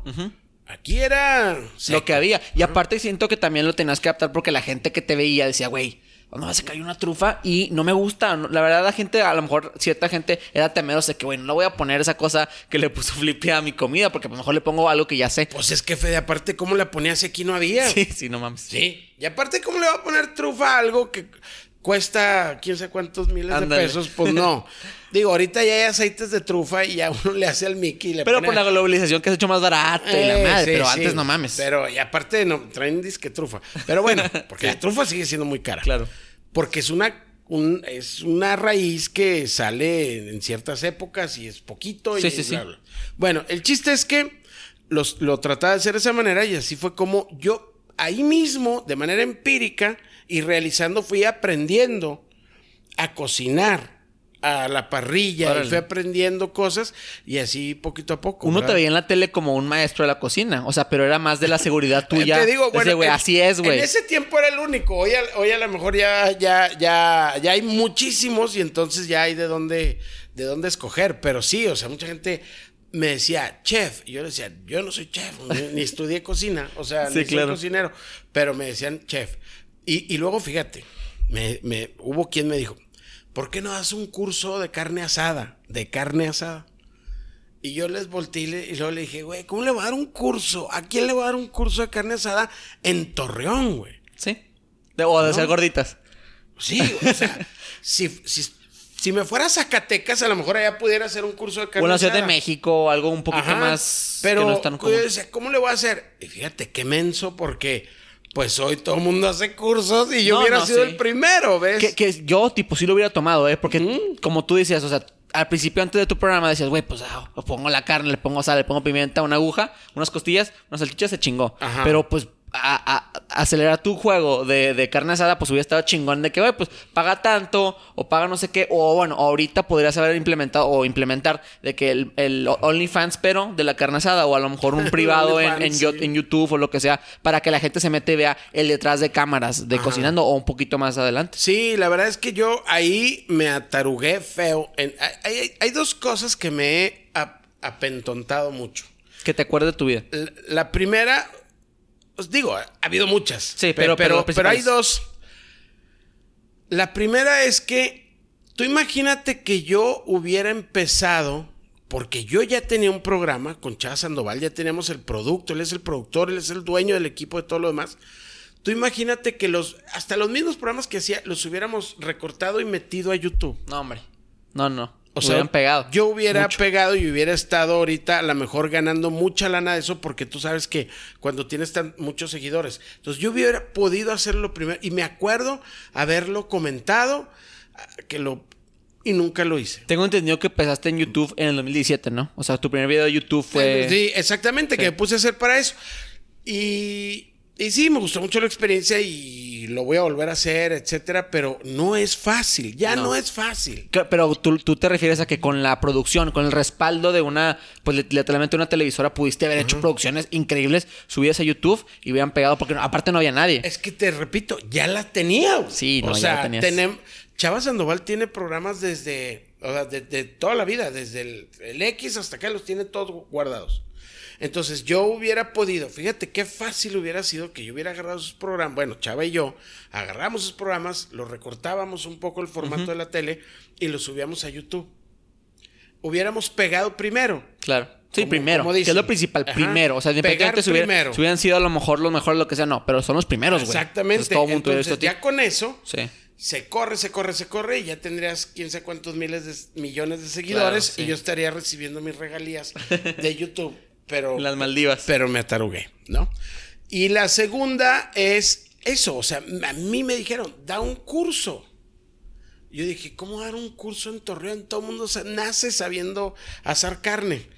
Aquí era Lo que había. Y aparte siento que también lo tenías que adaptar porque la gente que te veía decía, güey, ¿cuándo vas a caer una trufa? Y no me gusta. No- La verdad, la gente, a lo mejor cierta gente era temerosa de que, güey, no voy a poner esa cosa que le puso <laughs> Flippy a mi comida porque a lo mejor le pongo algo que ya sé. Pues es que Fede, aparte, ¿cómo la ponías si aquí no había? <laughs> Sí, sí, no mames. Sí. Y aparte, ¿cómo le va a poner trufa a algo que cuesta quién sabe cuántos miles Ándale. de pesos? Pues no. <laughs> Digo, ahorita ya hay aceites de trufa y ya uno le hace al Mickey y le Pero pone... por la globalización que se ha hecho más barato y la Eh, madre. sí, pero sí. antes no mames. Pero y aparte no, traen disque trufa. Pero bueno, <laughs> porque la trufa sigue siendo muy cara. Claro. Porque es una, un- es una raíz que sale en ciertas épocas y es poquito. Sí, y sí, sí. bla, bla. Bueno, el chiste es que los, lo trataba de hacer de esa manera y así fue como yo ahí mismo, de manera empírica y realizando, fui aprendiendo a cocinar a la parrilla Órale. y fui aprendiendo cosas y así poquito a poco. Uno te veía en la tele como un maestro de la cocina. O sea, pero era más de la seguridad <laughs> tuya. Te digo, bueno, güey, así es, güey. En ese tiempo era el único. Hoy, a- hoy a lo mejor ya, ya, ya, ya hay muchísimos y entonces ya hay de dónde, de dónde escoger. Pero sí, o sea, mucha gente me decía chef. Y yo le decía, yo no soy chef, ni, ni estudié cocina. O sea, <laughs> Sí, ni claro. soy cocinero. Pero me decían chef. Y, y luego, fíjate, me, me, hubo quien me dijo, ¿por qué no das un curso de carne asada? De carne asada. Y yo les volteé y, luego le dije, güey, ¿cómo le voy a dar un curso? ¿A quién le voy a dar un curso de carne asada en Torreón, güey? Sí. De- o de ¿No? ser gorditas. Sí, o sea, <laughs> si, si, si me fuera a Zacatecas, a lo mejor allá pudiera hacer un curso de O carne en la Ciudad de asada. México o algo un poquito Ajá, más. Pero que no es tan común. ¿cómo le voy a hacer? Y fíjate, qué menso, porque pues hoy todo el mundo hace cursos y yo No, hubiera no, sido sí. el primero, ¿ves? Que, que yo, tipo, sí lo hubiera tomado, ¿eh? Porque, como tú decías, o sea, al principio antes de tu programa decías, güey, pues ah, le pongo la carne, le pongo sal, le pongo pimienta, una aguja, unas costillas, unas salchichas, se chingó. Ajá. Pero, pues, a, a- acelerar tu juego de, de carne asada, pues hubiera estado chingón de que, güey, pues paga tanto, o paga no sé qué, o bueno, ahorita podrías haber implementado o implementar de que el, el OnlyFans, pero de la carne asada, o a lo mejor un <laughs> privado en, en, sí. YouTube o lo que sea, para que la gente se mete y vea el detrás de cámaras de cocinando o un poquito más adelante. Sí, la verdad es que yo ahí me atarugué feo. En- hay, hay- hay dos cosas que me he ap- apentontado mucho. Que te acuerdes de tu vida. La, la primera, os digo, ha habido muchas. Sí, Pe- pero- pero pero, pero hay dos. La primera es que tú imagínate que yo hubiera empezado, porque yo ya tenía un programa con Chava Sandoval, ya teníamos el producto, él es el productor, él es el dueño del equipo de todo lo demás. Tú imagínate que los, hasta los mismos programas que hacía, los hubiéramos recortado y metido a YouTube. No, hombre. No, no. O Se sea, hubieran pegado. Yo hubiera Mucho. pegado y hubiera estado ahorita a lo mejor ganando mucha lana de eso porque tú sabes que cuando tienes tan, muchos seguidores. Entonces yo hubiera podido hacerlo primero y me acuerdo haberlo comentado ah, que lo y nunca lo hice. Tengo entendido que empezaste en YouTube en el 2017, ¿no? O sea, tu primer video de YouTube fue... Sí, exactamente, que me puse a hacer para eso. Y, y sí, me gustó mucho la experiencia y lo voy a volver a hacer, etcétera, pero no es fácil, ya no, No. es fácil. Pero tú, tú te refieres a que con la producción, con el respaldo de una, pues lit- literalmente una televisora, pudiste haber hecho producciones increíbles, subidas a YouTube y hubieran pegado, porque aparte no había nadie. Es que te repito, ya la tenía. Sí, no, o ya sea, la tenías. tenem- Chava Sandoval tiene programas desde, o sea, de, de toda la vida, desde el, el X hasta acá los tiene todos guardados. Entonces yo hubiera podido, fíjate qué fácil hubiera sido que yo hubiera agarrado esos programas, bueno, Chava y yo agarramos esos programas, los recortábamos un poco el formato de la tele y los subíamos a YouTube. Hubiéramos pegado primero. Claro. Sí, Como- primero. como que es lo principal, Ajá. primero. O sea, independientemente si, hubiera- si hubieran sido a lo mejor los mejores, lo que sea, no. Pero son los primeros, güey. Exactamente. Entonces, todo mundo Entonces, ya con eso, Sí. se corre, se corre, se corre y ya tendrías quién sabe cuántos miles de millones de seguidores Claro, sí. y yo estaría recibiendo mis regalías <laughs> de YouTube, pero En las Maldivas. pero me atarugué, ¿no? Y la segunda es eso, o sea, a mí me dijeron, da un curso. Yo dije, ¿cómo dar un curso en Torreón? Todo el mundo nace sabiendo asar carne.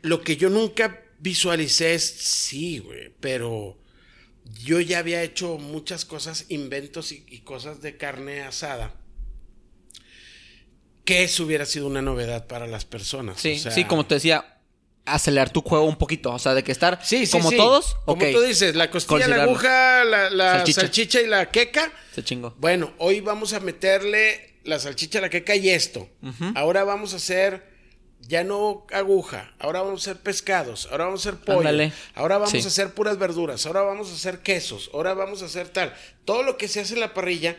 Lo que yo nunca visualicé es, sí, güey, pero yo ya había hecho muchas cosas, inventos y, y cosas de carne asada. Que eso hubiera sido una novedad para las personas. Sí, o sea, sí, como te decía, acelerar tu juego un poquito. O sea, de que estar Sí, sí, como sí. todos, Como tú dices, la costilla, la aguja, la, la Salchicha. salchicha. y la queca. Se chingó. Bueno, hoy vamos a meterle la salchicha, la queca y esto. Ahora vamos a hacer ya no aguja, ahora vamos a hacer pescados, ahora vamos a hacer pollo, Ándale. ahora vamos a hacer puras verduras, ahora vamos a hacer quesos, ahora vamos a hacer tal. Todo lo que se hace en la parrilla,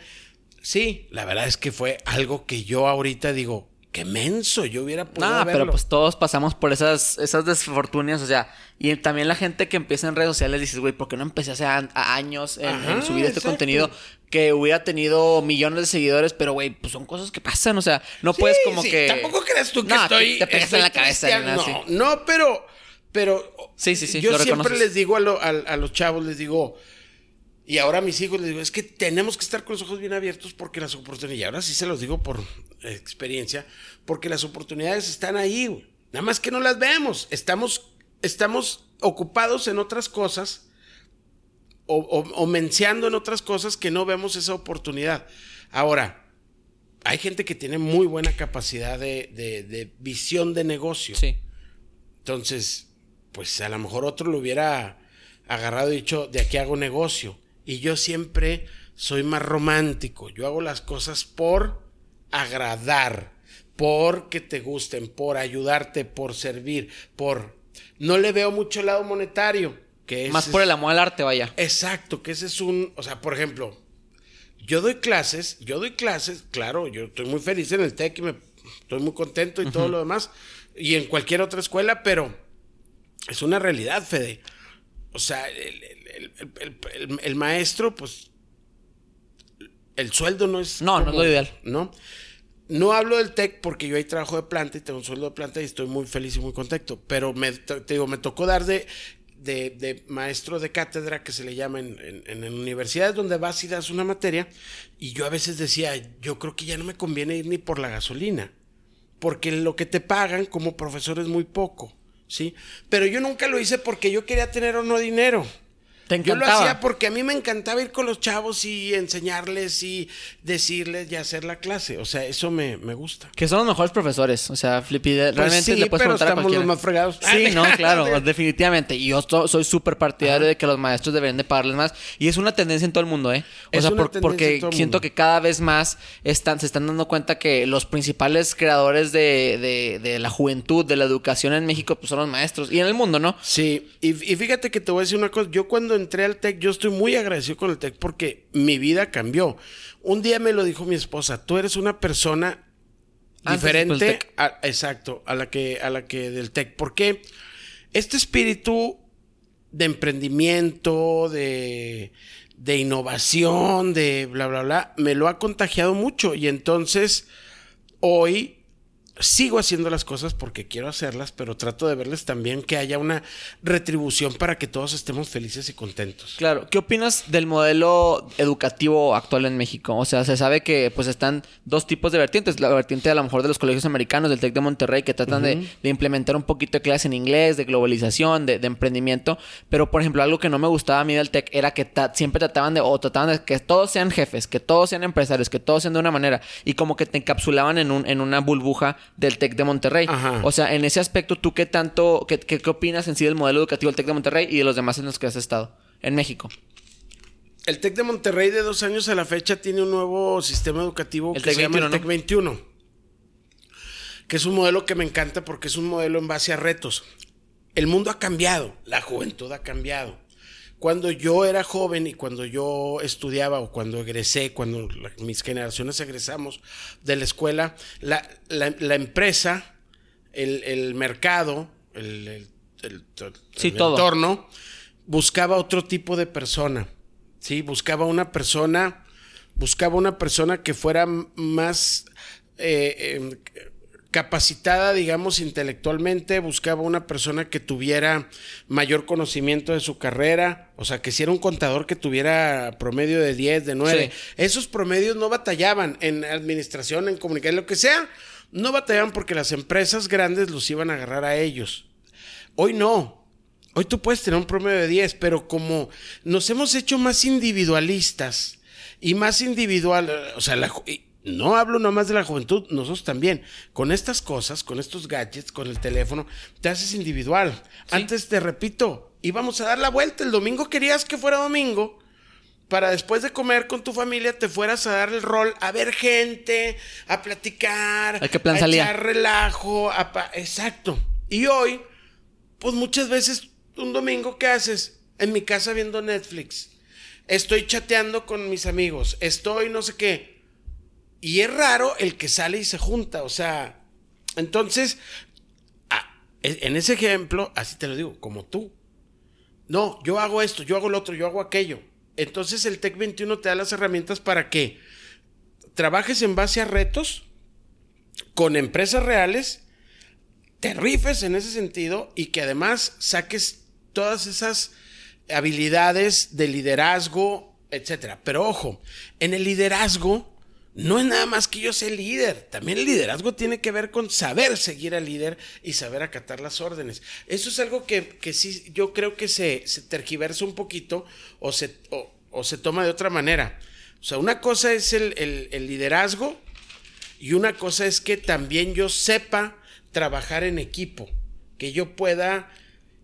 sí, la verdad es que fue algo que yo ahorita digo, qué menso, yo hubiera podido No, pero pues todos pasamos por esas, esas desfortunias, o sea, y también la gente que empieza en redes sociales dices, güey, ¿por qué no empecé hace a, a años en, Ajá, en subir este exacto. contenido que hubiera tenido millones de seguidores? Pero, güey, pues son cosas que pasan, o sea, no Sí, puedes como sí, que... Tampoco creas tú que No, estoy. te pegas estoy en la cabeza. nada. No, no, pero. Pero. Sí, sí, sí, Yo siempre les digo a, lo- a- a los chavos, les digo. Y ahora a mis hijos les digo, es que tenemos que estar con los ojos bien abiertos porque las oportunidades, y ahora sí se los digo por experiencia, porque las oportunidades están ahí, güey. Nada más que no las vemos. Estamos, estamos ocupados en otras cosas o, o, o menciando en otras cosas que no vemos esa oportunidad. Ahora, hay gente que tiene muy buena capacidad de, de- de visión de negocio. Sí. Entonces, pues a lo mejor otro lo hubiera agarrado y dicho, de aquí hago negocio. Y yo siempre soy más romántico. Yo hago las cosas por agradar, por que te gusten, por ayudarte, por servir, por... No le veo mucho el lado monetario. Que Más por el amor al arte, vaya. Exacto, que ese es un, o sea, por ejemplo, yo doy clases, yo doy clases, claro, yo estoy muy feliz en el TEC y me estoy muy contento y todo lo demás, y en cualquier otra escuela, pero es una realidad, Fede. O sea, el, el- el- el- el- el maestro, pues, el sueldo no es... No, no es lo ideal. ¿No? No hablo del TEC porque yo ahí trabajo de planta y tengo un sueldo de planta y estoy muy feliz y muy contento. Pero me, te te digo, me tocó dar de, de, de maestro de cátedra que se le llama en, en, en universidades donde vas y das una materia. Y yo a veces decía, yo creo que ya no me conviene ir ni por la gasolina. Porque lo que te pagan como profesor es muy poco. ¿Sí? Pero yo nunca lo hice porque yo quería tener o no dinero. Te Yo lo hacía porque a mí me encantaba ir con los chavos y enseñarles y decirles y hacer la clase. O sea, eso me, me gusta. Que son los mejores profesores. O sea, Flippy, de- realmente Pues sí, le puedes pero preguntar a estamos los más fregados. Sí, no, <laughs> claro, definitivamente. Y yo soy súper partidario de que los maestros deberían de pagarles más. Y es una tendencia en todo el mundo, ¿eh? O Es sea, por- porque siento que cada vez más están, se están dando cuenta que los principales creadores de, de- de la juventud, de la educación en México, pues son los maestros. Y en el mundo, ¿no? Sí, y, y fíjate que te voy a decir una cosa. Yo cuando entré al TEC, yo estoy muy agradecido con el TEC porque mi vida cambió. Un día me lo dijo mi esposa, tú eres una persona Antes, diferente, a- exacto, a la que a la que del TEC. Porque este espíritu de emprendimiento, de, de innovación, de bla, bla, bla, me lo ha contagiado mucho. Y entonces, hoy sigo haciendo las cosas porque quiero hacerlas, pero trato de verles también que haya una retribución para que todos estemos felices y contentos. Claro, ¿qué opinas del modelo educativo actual en México? O sea, se sabe que pues están dos tipos de vertientes, la vertiente a lo mejor de los colegios americanos, del TEC de Monterrey, que tratan de, implementar un poquito de clase en inglés, de globalización, de, emprendimiento, pero por ejemplo, algo que no me gustaba a mí del TEC era que siempre trataban de, o trataban de que todos sean jefes, que todos sean empresarios, que todos sean de una manera, y como que te encapsulaban en, un, en una burbuja del TEC de Monterrey. O sea, en ese aspecto, ¿tú qué tanto, qué, qué, opinas en sí del modelo educativo del TEC de Monterrey y de los demás en los que has estado en México? El TEC de Monterrey de dos años a la fecha tiene un nuevo sistema educativo que se llama el TEC 21. Que es un modelo que me encanta porque es un modelo en base a retos. El mundo ha cambiado, la juventud ha cambiado cuando yo era joven y cuando yo estudiaba o cuando egresé, cuando mis generaciones egresamos de la escuela, la, empresa, el, mercado, el, entorno, buscaba otro tipo de persona. ¿sí? Buscaba una persona, buscaba una persona que fuera más eh, em, capacitada, digamos, intelectualmente, buscaba una persona que tuviera mayor conocimiento de su carrera, o sea, que si era un contador que tuviera promedio de 10, de 9. Esos promedios no batallaban en administración, en comunicación, lo que sea, no batallaban porque las empresas grandes los iban a agarrar a ellos. Hoy no. Hoy tú puedes tener un promedio de 10, pero como nos hemos hecho más individualistas y más individual, o sea, la, no hablo nomás de la juventud, nosotros también. Con estas cosas, con estos gadgets, con el teléfono, te haces individual. Antes te repito, íbamos a dar la vuelta. El domingo querías que fuera domingo para después de comer con tu familia te fueras a dar el rol a ver gente, a platicar, ¿A, qué plan a echar relajo, exacto. Y hoy, pues muchas veces un domingo ¿qué haces? En mi casa viendo Netflix. Estoy chateando con mis amigos, estoy no sé qué y es raro el que sale y se junta, o sea, entonces, e, en ese ejemplo, así te lo digo, como tú. No, yo hago esto, yo hago lo otro, yo hago aquello. Entonces el TEC 21 te da las herramientas para que trabajes en base a retos con empresas reales, te rifes en ese sentido y que además saques todas esas habilidades de liderazgo, etcétera. Pero ojo, en el liderazgo no es nada más que yo sea líder. También el liderazgo tiene que ver con saber seguir al líder y saber acatar las órdenes. Eso es algo que, sí yo creo que se, tergiversa un poquito o se, o, se toma de otra manera. O sea, una cosa es el, el liderazgo y una cosa es que también yo sepa trabajar en equipo, que yo pueda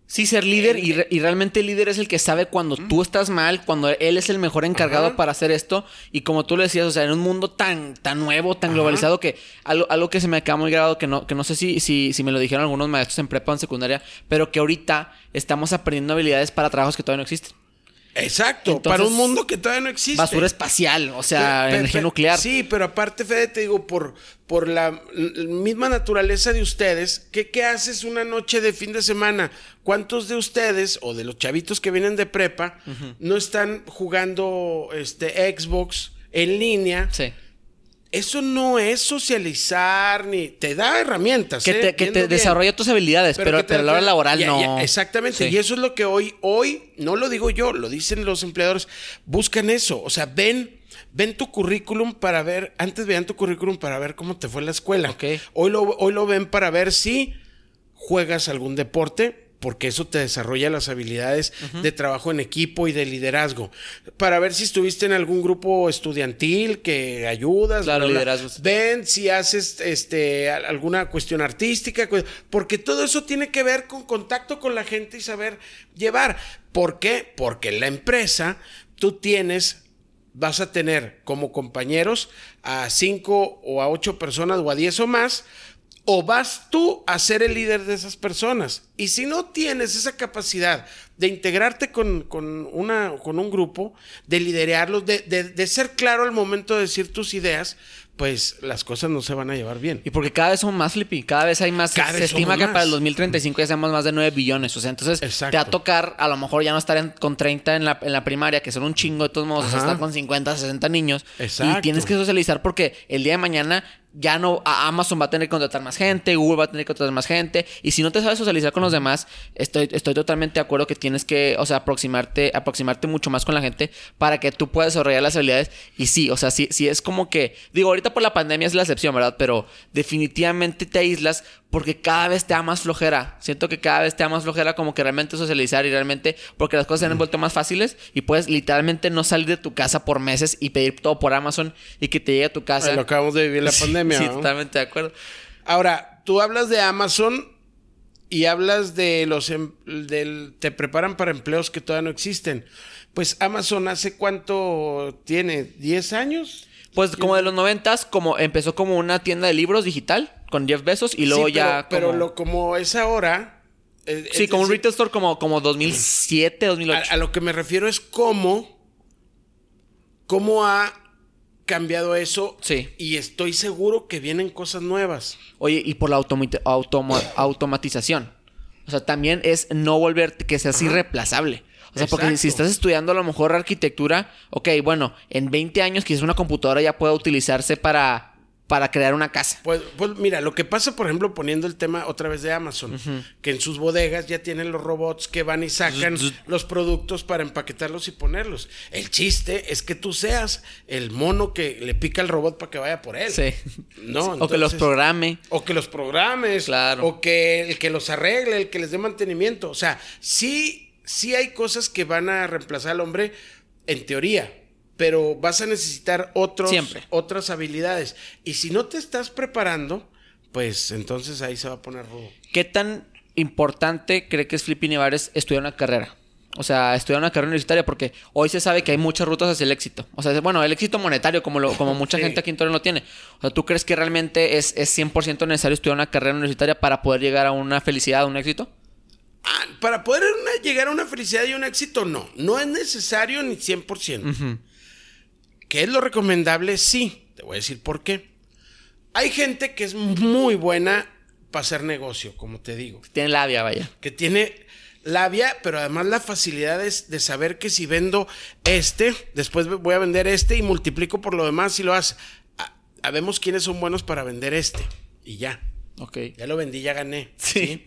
Sí, ser líder y, realmente el líder es el que sabe cuando tú estás mal, cuando él es el mejor encargado para hacer esto. Y como tú le decías, o sea, en un mundo tan, tan nuevo, tan globalizado, que algo, algo que se me acaba muy grado, que no, que no sé si, si, si me lo dijeron algunos maestros en prepa o en secundaria, pero que ahorita estamos aprendiendo habilidades para trabajos que todavía no existen. Exacto, para un mundo que todavía no existe. Basura espacial, o sea, energía nuclear. Sí, pero aparte, Fede, te digo, por, por la misma naturaleza de ustedes, ¿qué, ¿qué haces una noche de fin de semana? ¿Cuántos de ustedes, o de los chavitos que vienen de prepa, no están jugando este Xbox en línea? Sí eso no es socializar ni te da herramientas. Que te, ¿eh? desarrolla tus habilidades, pero, a la hora laboral no. exactamente. Y eso es lo que hoy, hoy, no lo digo yo, lo dicen los empleadores, buscan eso. O sea, ven, ven tu currículum para ver, antes vean tu currículum para ver cómo te fue en la escuela. Hoy, lo, hoy lo ven para ver si juegas algún deporte, porque eso te desarrolla las habilidades de trabajo en equipo y de liderazgo. Para ver si estuviste en algún grupo estudiantil que ayudas. Claro, liderazgo. Ven si haces este, alguna cuestión artística, porque todo eso tiene que ver con contacto con la gente y saber llevar. ¿Por qué? Porque la empresa, tú tienes vas a tener como compañeros a cinco o a ocho personas o a diez o más o vas tú a ser el líder de esas personas. Y si no tienes esa capacidad de integrarte con, una, con un grupo, de liderarlos, de, ser claro al momento de decir tus ideas, pues las cosas no se van a llevar bien. Y porque cada vez son más flippy, cada vez hay más. Cada se estima que para el más. 2035 ya seamos más de 9 billones. O sea, entonces Exacto. te va a tocar a lo mejor ya no estar en- con 30 en la, en la primaria, que son un chingo de todos modos, o sea, estar con 50, 60 niños. Exacto. Y tienes que socializar porque el día de mañana ya no. Amazon va a tener que contratar más gente, Google va a tener que contratar más gente. Y si no te sabes socializar con los demás, estoy, estoy totalmente de acuerdo que tienes que, o sea, aproximarte, aproximarte mucho más con la gente para que tú puedas desarrollar las habilidades. Y sí, o sea, sí, sí es como que. Digo, ahorita por la pandemia es la excepción, ¿verdad? Pero definitivamente te aíslas porque cada vez te da más flojera. Siento que cada vez te da más flojera como que realmente socializar y realmente porque las cosas se han vuelto más fáciles y puedes literalmente no salir de tu casa por meses y pedir todo por Amazon y que te llegue a tu casa. Ay, Lo acabamos de vivir la <laughs> Sí, pandemia. Sí, ¿no? totalmente de acuerdo. Ahora, tú hablas de Amazon y hablas de los em- del te preparan para empleos que todavía no existen. Pues Amazon hace cuánto tiene, 10 años? Pues como de los noventas, como empezó como una tienda de libros digital con Jeff Bezos y luego Sí, ya pero, lo como es ahora eh, Sí, es como un retail store como, como 2007, 2008. a, a lo que me refiero es cómo cómo ha cambiado eso Sí. y estoy seguro que vienen cosas nuevas. Oye, y por la automa- automatización. O sea, también es no volver que seas irreemplazable. O sea, porque si estás estudiando a lo mejor arquitectura, ok, bueno, en 20 años quizás una computadora ya pueda utilizarse para, para crear una casa. Pues, pues mira, lo que pasa, por ejemplo, poniendo el tema otra vez de Amazon, que en sus bodegas ya tienen los robots que van y sacan los productos para empaquetarlos y ponerlos. El chiste es que tú seas el mono que le pica al robot para que vaya por él. Sí. No, o que los programe. O que los programes. Claro. O que el que los arregle, el que les dé mantenimiento. O sea, sí, sí hay cosas que van a reemplazar al hombre en teoría. Pero vas a necesitar otros, Siempre. otras habilidades. Y si no te estás preparando, pues entonces ahí se va a poner rudo. ¿Qué tan importante cree que es Flippy Nevares estudiar una carrera? O sea, estudiar una carrera universitaria porque hoy se sabe que hay muchas rutas hacia el éxito. O sea, bueno, el éxito monetario como, lo, como mucha <laughs> Sí. gente aquí en Torreón lo tiene. O sea, ¿tú crees que realmente es, es 100% necesario estudiar una carrera universitaria para poder llegar a una felicidad, a un éxito? Ah, para poder una- llegar a una felicidad y un éxito, no. No es necesario ni 100%. ¿Qué es lo recomendable? Sí. Te voy a decir por qué. Hay gente que es muy buena para hacer negocio, como te digo. Tiene labia, vaya. Que tiene labia, pero además la facilidad es de saber que si vendo este, después voy a vender este y multiplico por lo demás y lo hace. Ah, Habemos quiénes son buenos para vender este. Y ya. Ok. Ya lo vendí, ya gané. Sí.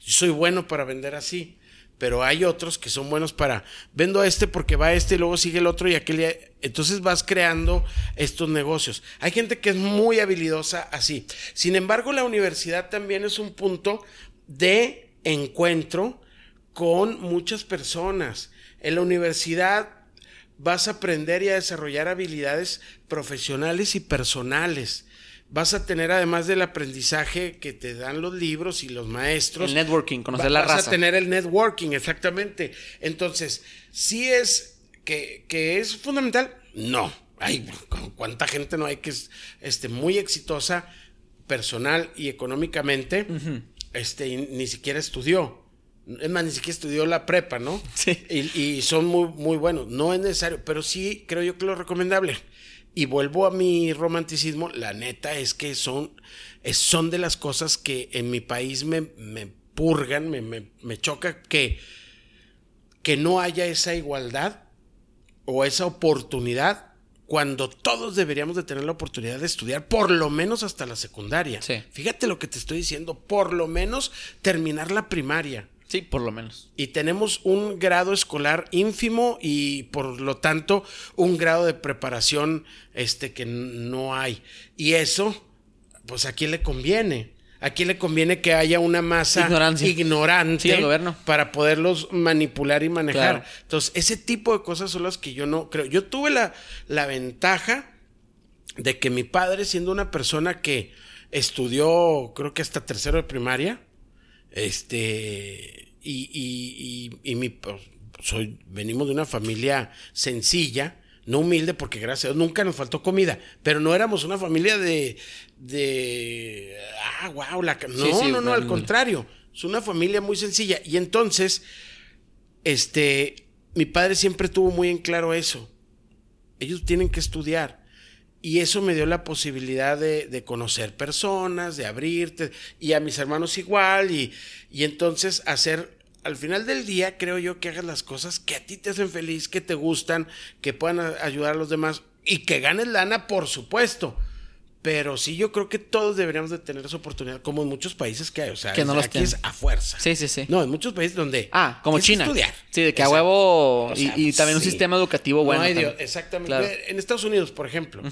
Yo soy bueno para vender así. Pero hay otros que son buenos para. Vendo a este porque va este y luego sigue el otro y aquel. ya- Entonces vas creando estos negocios. Hay gente que es muy habilidosa así. Sin embargo, la universidad también es un punto de encuentro con muchas personas. En la universidad vas a aprender y a desarrollar habilidades profesionales y personales. Vas a tener además del aprendizaje que te dan los libros y los maestros. El networking, conocer va- la vas raza. a tener el networking, exactamente. Entonces, sí es que, que es fundamental. No. Ay, ¿cu- ¿cuánta gente no hay que es este, muy exitosa personal y económicamente? Este, y ni siquiera estudió. Es más, ni siquiera estudió la prepa, ¿no? Sí. Y, y son muy, muy buenos. No es necesario, pero sí creo yo que lo recomendable. Y vuelvo a mi romanticismo, la neta es que son, son de las cosas que en mi país me, me purgan, me, me, me choca que, que no haya esa igualdad o esa oportunidad cuando todos deberíamos de tener la oportunidad de estudiar por lo menos hasta la secundaria. Sí. Fíjate lo que te estoy diciendo, por lo menos terminar la primaria Sí, por lo menos. y tenemos un grado escolar ínfimo y por lo tanto un grado de preparación este que no hay. Y eso, pues a quién le conviene? ¿A quién le conviene que haya una masa Ignorancia. ignorante Sí, gobierno. para poderlos manipular y manejar? Claro. Entonces, ese tipo de cosas son las que yo no creo. Yo tuve la, la ventaja de que mi padre, siendo una persona que estudió, creo que hasta tercero de primaria, este, y, y, y, y mi, pues, soy, venimos de una familia sencilla, no humilde, porque gracias a Dios nunca nos faltó comida, pero no éramos una familia de, de, ah, wow, la, ca-". no, Sí, sí, no, no, al contrario, es una familia muy sencilla. Y entonces, este, mi padre siempre tuvo muy en claro eso. Ellos tienen que estudiar. Y eso me dio la posibilidad de, de conocer personas, de abrirte, y a mis hermanos igual, y, y entonces hacer al final del día creo yo que hagas las cosas que a ti te hacen feliz, que te gustan, que puedan ayudar a los demás y que ganes lana, por supuesto. Pero sí, yo creo que todos deberíamos de tener esa oportunidad, como en muchos países que hay. O sea, Que no los aquí tienen. es a fuerza. Sí, sí, sí. No, en muchos países donde... Ah, como China. estudiar. Sí, de que a huevo. O sea, y, y también un sistema educativo bueno. No hay. Dios, exactamente. Claro. En Estados Unidos, por ejemplo,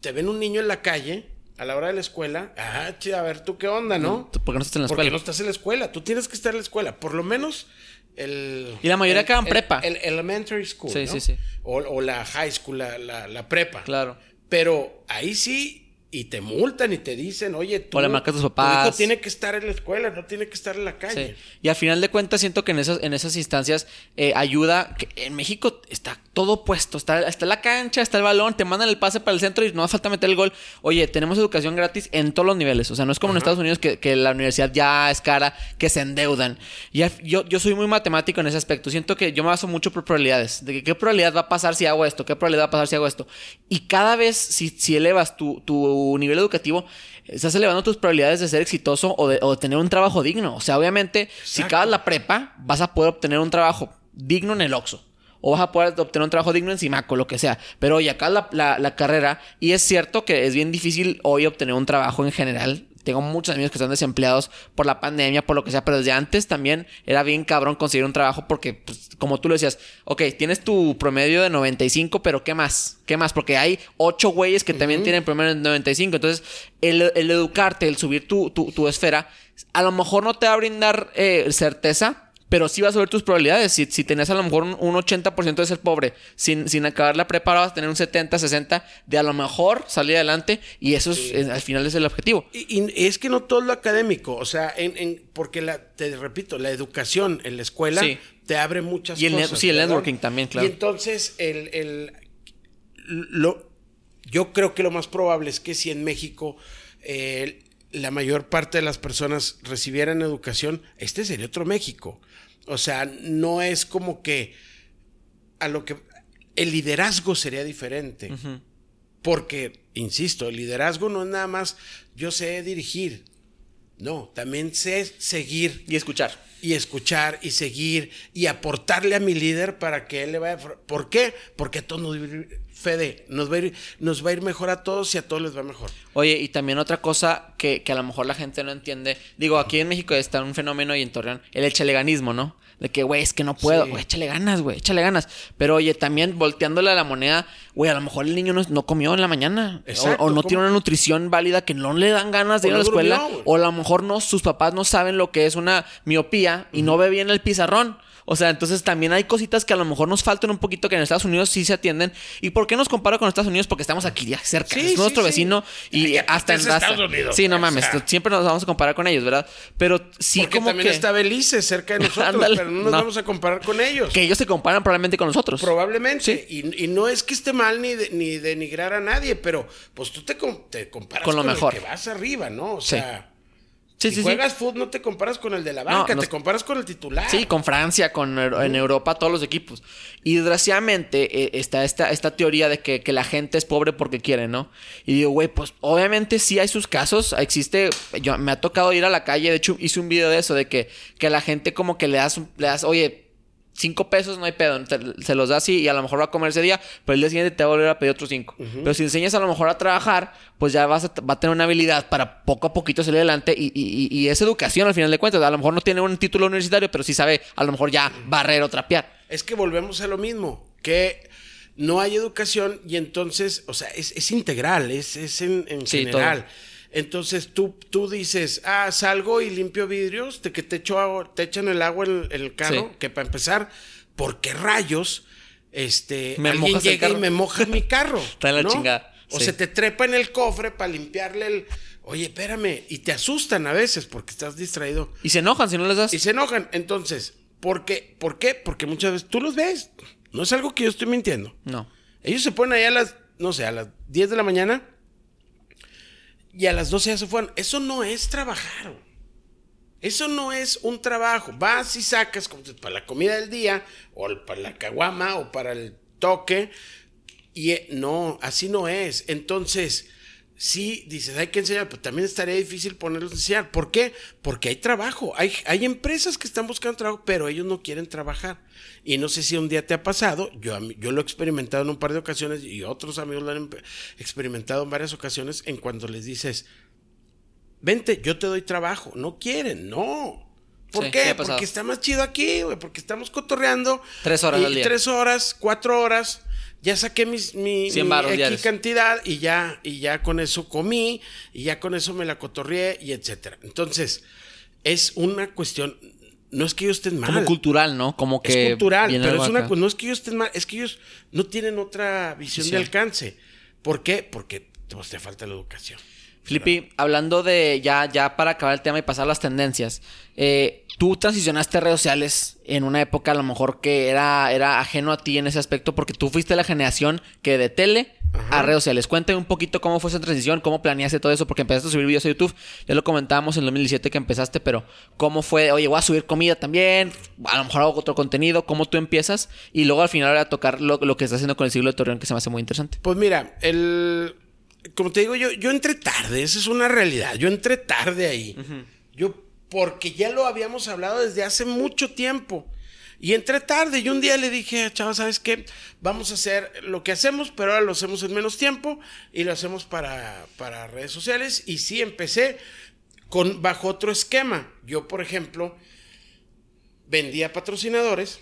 te ven un niño en la calle a la hora de la escuela. Ah, che, a ver, tú qué onda, ¿no? ¿Tú ¿Por qué no estás en la Porque escuela? no estás en la escuela. Tú tienes que estar en la escuela. Por lo menos el. Y la mayoría acaban el- prepa. El, elementary school. Sí, ¿no? sí, sí. O, o la high school, la, la, la prepa. Claro. Pero ahí sí. Y te multan y te dicen, oye, tú. O le marcas a tus Tu papás. hijo tiene que estar en la escuela, no tiene que estar en la calle. Sí. Y al final de cuentas siento que en esas, en esas instancias eh, ayuda, que en México está todo puesto, está, está la cancha, está el balón, te mandan el pase para el centro y no hace falta meter el gol. Oye, tenemos educación gratis en todos los niveles, o sea, no es como en Estados Unidos que, que la universidad ya es cara, que se endeudan. Y yo, yo soy muy matemático en ese aspecto, siento que yo me baso mucho por probabilidades, de que qué probabilidad va a pasar si hago esto, qué probabilidad va a pasar si hago esto. Y cada vez si, si elevas tu, tu nivel educativo, estás elevando tus probabilidades de ser exitoso o de, o de tener un trabajo digno. O sea, obviamente, si acabas la prepa, vas a poder obtener un trabajo digno en el Oxxo. O vas a poder obtener un trabajo digno en Simaco, lo que sea. Pero oye, acá la, la, la carrera, y es cierto que es bien difícil hoy obtener un trabajo en general. Tengo muchos amigos que están desempleados por la pandemia, por lo que sea, pero desde antes también era bien cabrón conseguir un trabajo porque, pues, como tú lo decías, ok, tienes tu promedio de 95, pero ¿qué más? ¿Qué más? Porque hay ocho güeyes que también tienen promedio de 95. Entonces, el, el educarte, el subir tu, tu, tu esfera, a lo mejor no te va a brindar eh, certeza, pero sí vas a subir tus probabilidades. Si, si tenías a lo mejor un, un 80% de ser pobre, sin, sin acabar la prepa, vas a tener un 70, 60 de a lo mejor salir adelante. Y eso es, eh, al final es el objetivo. Y, y es que no todo lo académico, o sea, en, en- porque la, te repito, la educación en la escuela Sí. te abre muchas Y el cosas. sí, el ¿verdad? networking también, claro. Y entonces, el, el- lo, yo creo que lo más probable es que si en México eh, la mayor parte de las personas recibieran educación, este sería otro México. O sea, no es como que a lo que el liderazgo sería diferente. Porque, insisto, el liderazgo no es nada más yo sé dirigir. No, también sé seguir Y escuchar. y escuchar y seguir y aportarle a mi líder para que él le vaya. ¿Por qué? Porque todos nos Fede, nos va a ir, nos va a ir mejor a todos y a todos les va mejor. Oye, y también otra cosa que, que a lo mejor la gente no entiende. Digo, aquí en México está un fenómeno y en Torreón, el echaleganismo, ¿no? De que, güey, es que no puedo, Sí. güey, échale ganas, güey, échale ganas. Pero oye, también volteándole a la moneda, güey, a lo mejor el niño no, no comió en la mañana. O- Exacto, o, no ¿cómo? tiene una nutrición válida que no le dan ganas de O ir a la escuela. durmió, o a lo mejor no, sus papás no saben lo que es una miopía y no ve bien el pizarrón. O sea, entonces también hay cositas que a lo mejor nos faltan un poquito que en Estados Unidos sí se atienden. ¿Y por qué nos comparo con Estados Unidos? Porque estamos aquí ya cerca. Sí, es nuestro sí. vecino y hasta en. Estados Unidos, Sí, no o mames. sea. Siempre nos vamos a comparar con ellos, ¿verdad? Pero sí Porque como también que, está Belice cerca de <laughs> nosotros, Ándale, pero no nos no. vamos a comparar con ellos. que ellos se comparan probablemente con nosotros. Probablemente. Y, y no es que esté mal ni, de- ni denigrar a nadie, pero pues tú te, te comparas Con lo el mejor. que vas arriba, ¿no? O sea, sí, si sí, sí. juegas fútbol no te comparas con el de la banca, nos- te comparas con el titular. Sí, con Francia, con en Europa, todos los equipos. Y desgraciadamente eh, está esta, esta teoría de que, que la gente es pobre porque quiere, ¿no? Y digo, güey, pues obviamente sí hay sus casos. Existe, yo me ha tocado ir a la calle, de hecho hice un video de eso, de que, que la gente como que le das, le das, oye, cinco pesos no hay pedo, te- se los das y, y a lo mejor va a comer ese día, pero el día siguiente te va a volver a pedir otros cinco. Pero si enseñas a lo mejor a trabajar, pues ya vas a, va a tener una habilidad para poco a poquito salir adelante y, y, y- es educación al final de cuentas. A lo mejor no tiene un título universitario, pero sí sabe a lo mejor ya barrer o trapear. Es que volvemos a lo mismo, que no hay educación y entonces, o sea, es, es integral, es, es en, en Sí, general. Entonces tú, tú dices, ah, salgo y limpio vidrios, de que te, echo agua- te echan el agua en, en el carro, Sí. que para empezar, ¿por qué rayos este, Me alguien llega y me moja mi carro? <laughs> Está de la ¿no? chingada, O sí. se te trepa en el cofre para limpiarle el... Oye, espérame, y te asustan a veces porque estás distraído. Y se enojan si no les das. Y se enojan. Entonces, ¿por qué? ¿Por qué? Porque muchas veces tú los ves. No es algo que yo estoy mintiendo. No. Ellos se ponen allá a las, no sé, a las 10 de la mañana y a las 12 ya se fueron. Eso no es trabajar. Eso no es un trabajo. Vas y sacas para la comida del día, o para la caguama, o para el toque. Y eh, no, así no es. Entonces, sí, dices, hay que enseñar, pero también estaría difícil ponerlos a enseñar. ¿Por qué? Porque hay trabajo. Hay, hay empresas que están buscando trabajo, pero ellos no quieren trabajar. Y no sé si un día te ha pasado, yo, yo lo he experimentado en un par de ocasiones y otros amigos lo han experimentado en varias ocasiones, en cuando les dices, vente, yo te doy trabajo. No quieren, no. ¿Por qué? Porque está más chido aquí, güey, porque estamos cotorreando. Tres horas al día. Tres horas, cuatro horas ya saqué mis, mi, mi cantidad y ya, y ya con eso comí, y ya con eso me la cotorrié y etcétera. Entonces, es una cuestión, no es que ellos estén mal. Como cultural, ¿no? Como que. Es cultural, pero es una, no es que ellos estén mal, es que ellos no tienen otra visión de alcance. ¿Por qué? Porque pues, te falta la educación. Flippy, hablando de ya, ya para acabar el tema y pasar las tendencias, eh, tú transicionaste a redes sociales en una época a lo mejor que era, era ajeno a ti en ese aspecto porque tú fuiste la generación que de tele a redes sociales. Cuéntame un poquito cómo fue esa transición, cómo planeaste todo eso, porque empezaste a subir videos a YouTube. Ya lo comentábamos en el 2017 que empezaste, pero ¿cómo fue? Oye, voy a subir comida también, a lo mejor hago otro contenido, ¿cómo tú empiezas? Y luego al final voy a tocar lo, lo que estás haciendo con el siglo de Torreón, que se me hace muy interesante. Pues mira, el como te digo, yo, yo entré tarde, esa es una realidad. Yo entré tarde ahí. Yo, porque ya lo habíamos hablado desde hace mucho tiempo. Y entré tarde y un día le dije, chava, ¿sabes qué? Vamos a hacer lo que hacemos, pero ahora lo hacemos en menos tiempo y lo hacemos para, para redes sociales. Y sí, empecé con, bajo otro esquema. Yo, por ejemplo, vendía patrocinadores.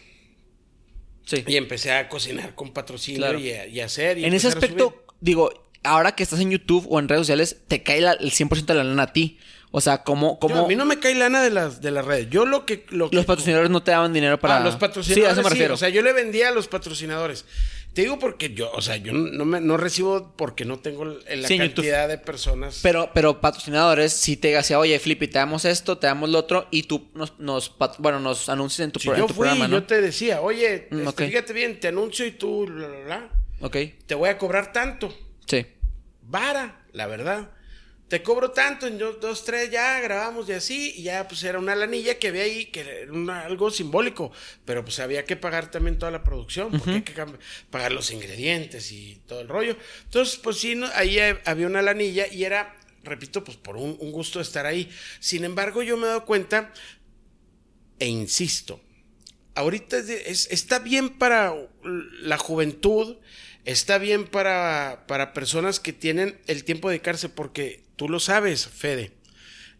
Sí. Y empecé a cocinar con patrocinio y, a, hacer. en ese aspecto, digo, ahora que estás en YouTube o en redes sociales, te cae el 100% de la lana a ti. O sea, ¿cómo...? cómo... a mí no me cae lana de las, de las redes. Yo lo que... Lo los patrocinadores no te daban dinero para... Ah, los patrocinadores sí, a eso me refiero. o sea, yo le vendía a los patrocinadores. Te digo porque yo, o sea, yo no, me, no recibo porque no tengo la cantidad de personas. Pero, pero patrocinadores sí te decía, oye, Flippy, te damos esto, te damos lo otro, y tú nos, nos bueno, nos anuncias en tu, yo fui, programa, Yo te decía, oye, mm, este, fíjate bien, te anuncio y tú, bla, bla, bla. Ok. Te voy a cobrar tanto. Vara, la verdad. Te cobro tanto, en dos, tres ya grabamos y así, y ya pues era una lanilla que había ahí, que era algo simbólico, pero pues había que pagar también toda la producción, porque hay que pagar los ingredientes y todo el rollo. Entonces, pues sí, ahí había una lanilla y era, repito, pues por un, gusto estar ahí. Sin embargo, yo me he dado cuenta, e insisto, ahorita está bien para la juventud, está bien para, para personas que tienen el tiempo de dedicarse, porque tú lo sabes, Fede.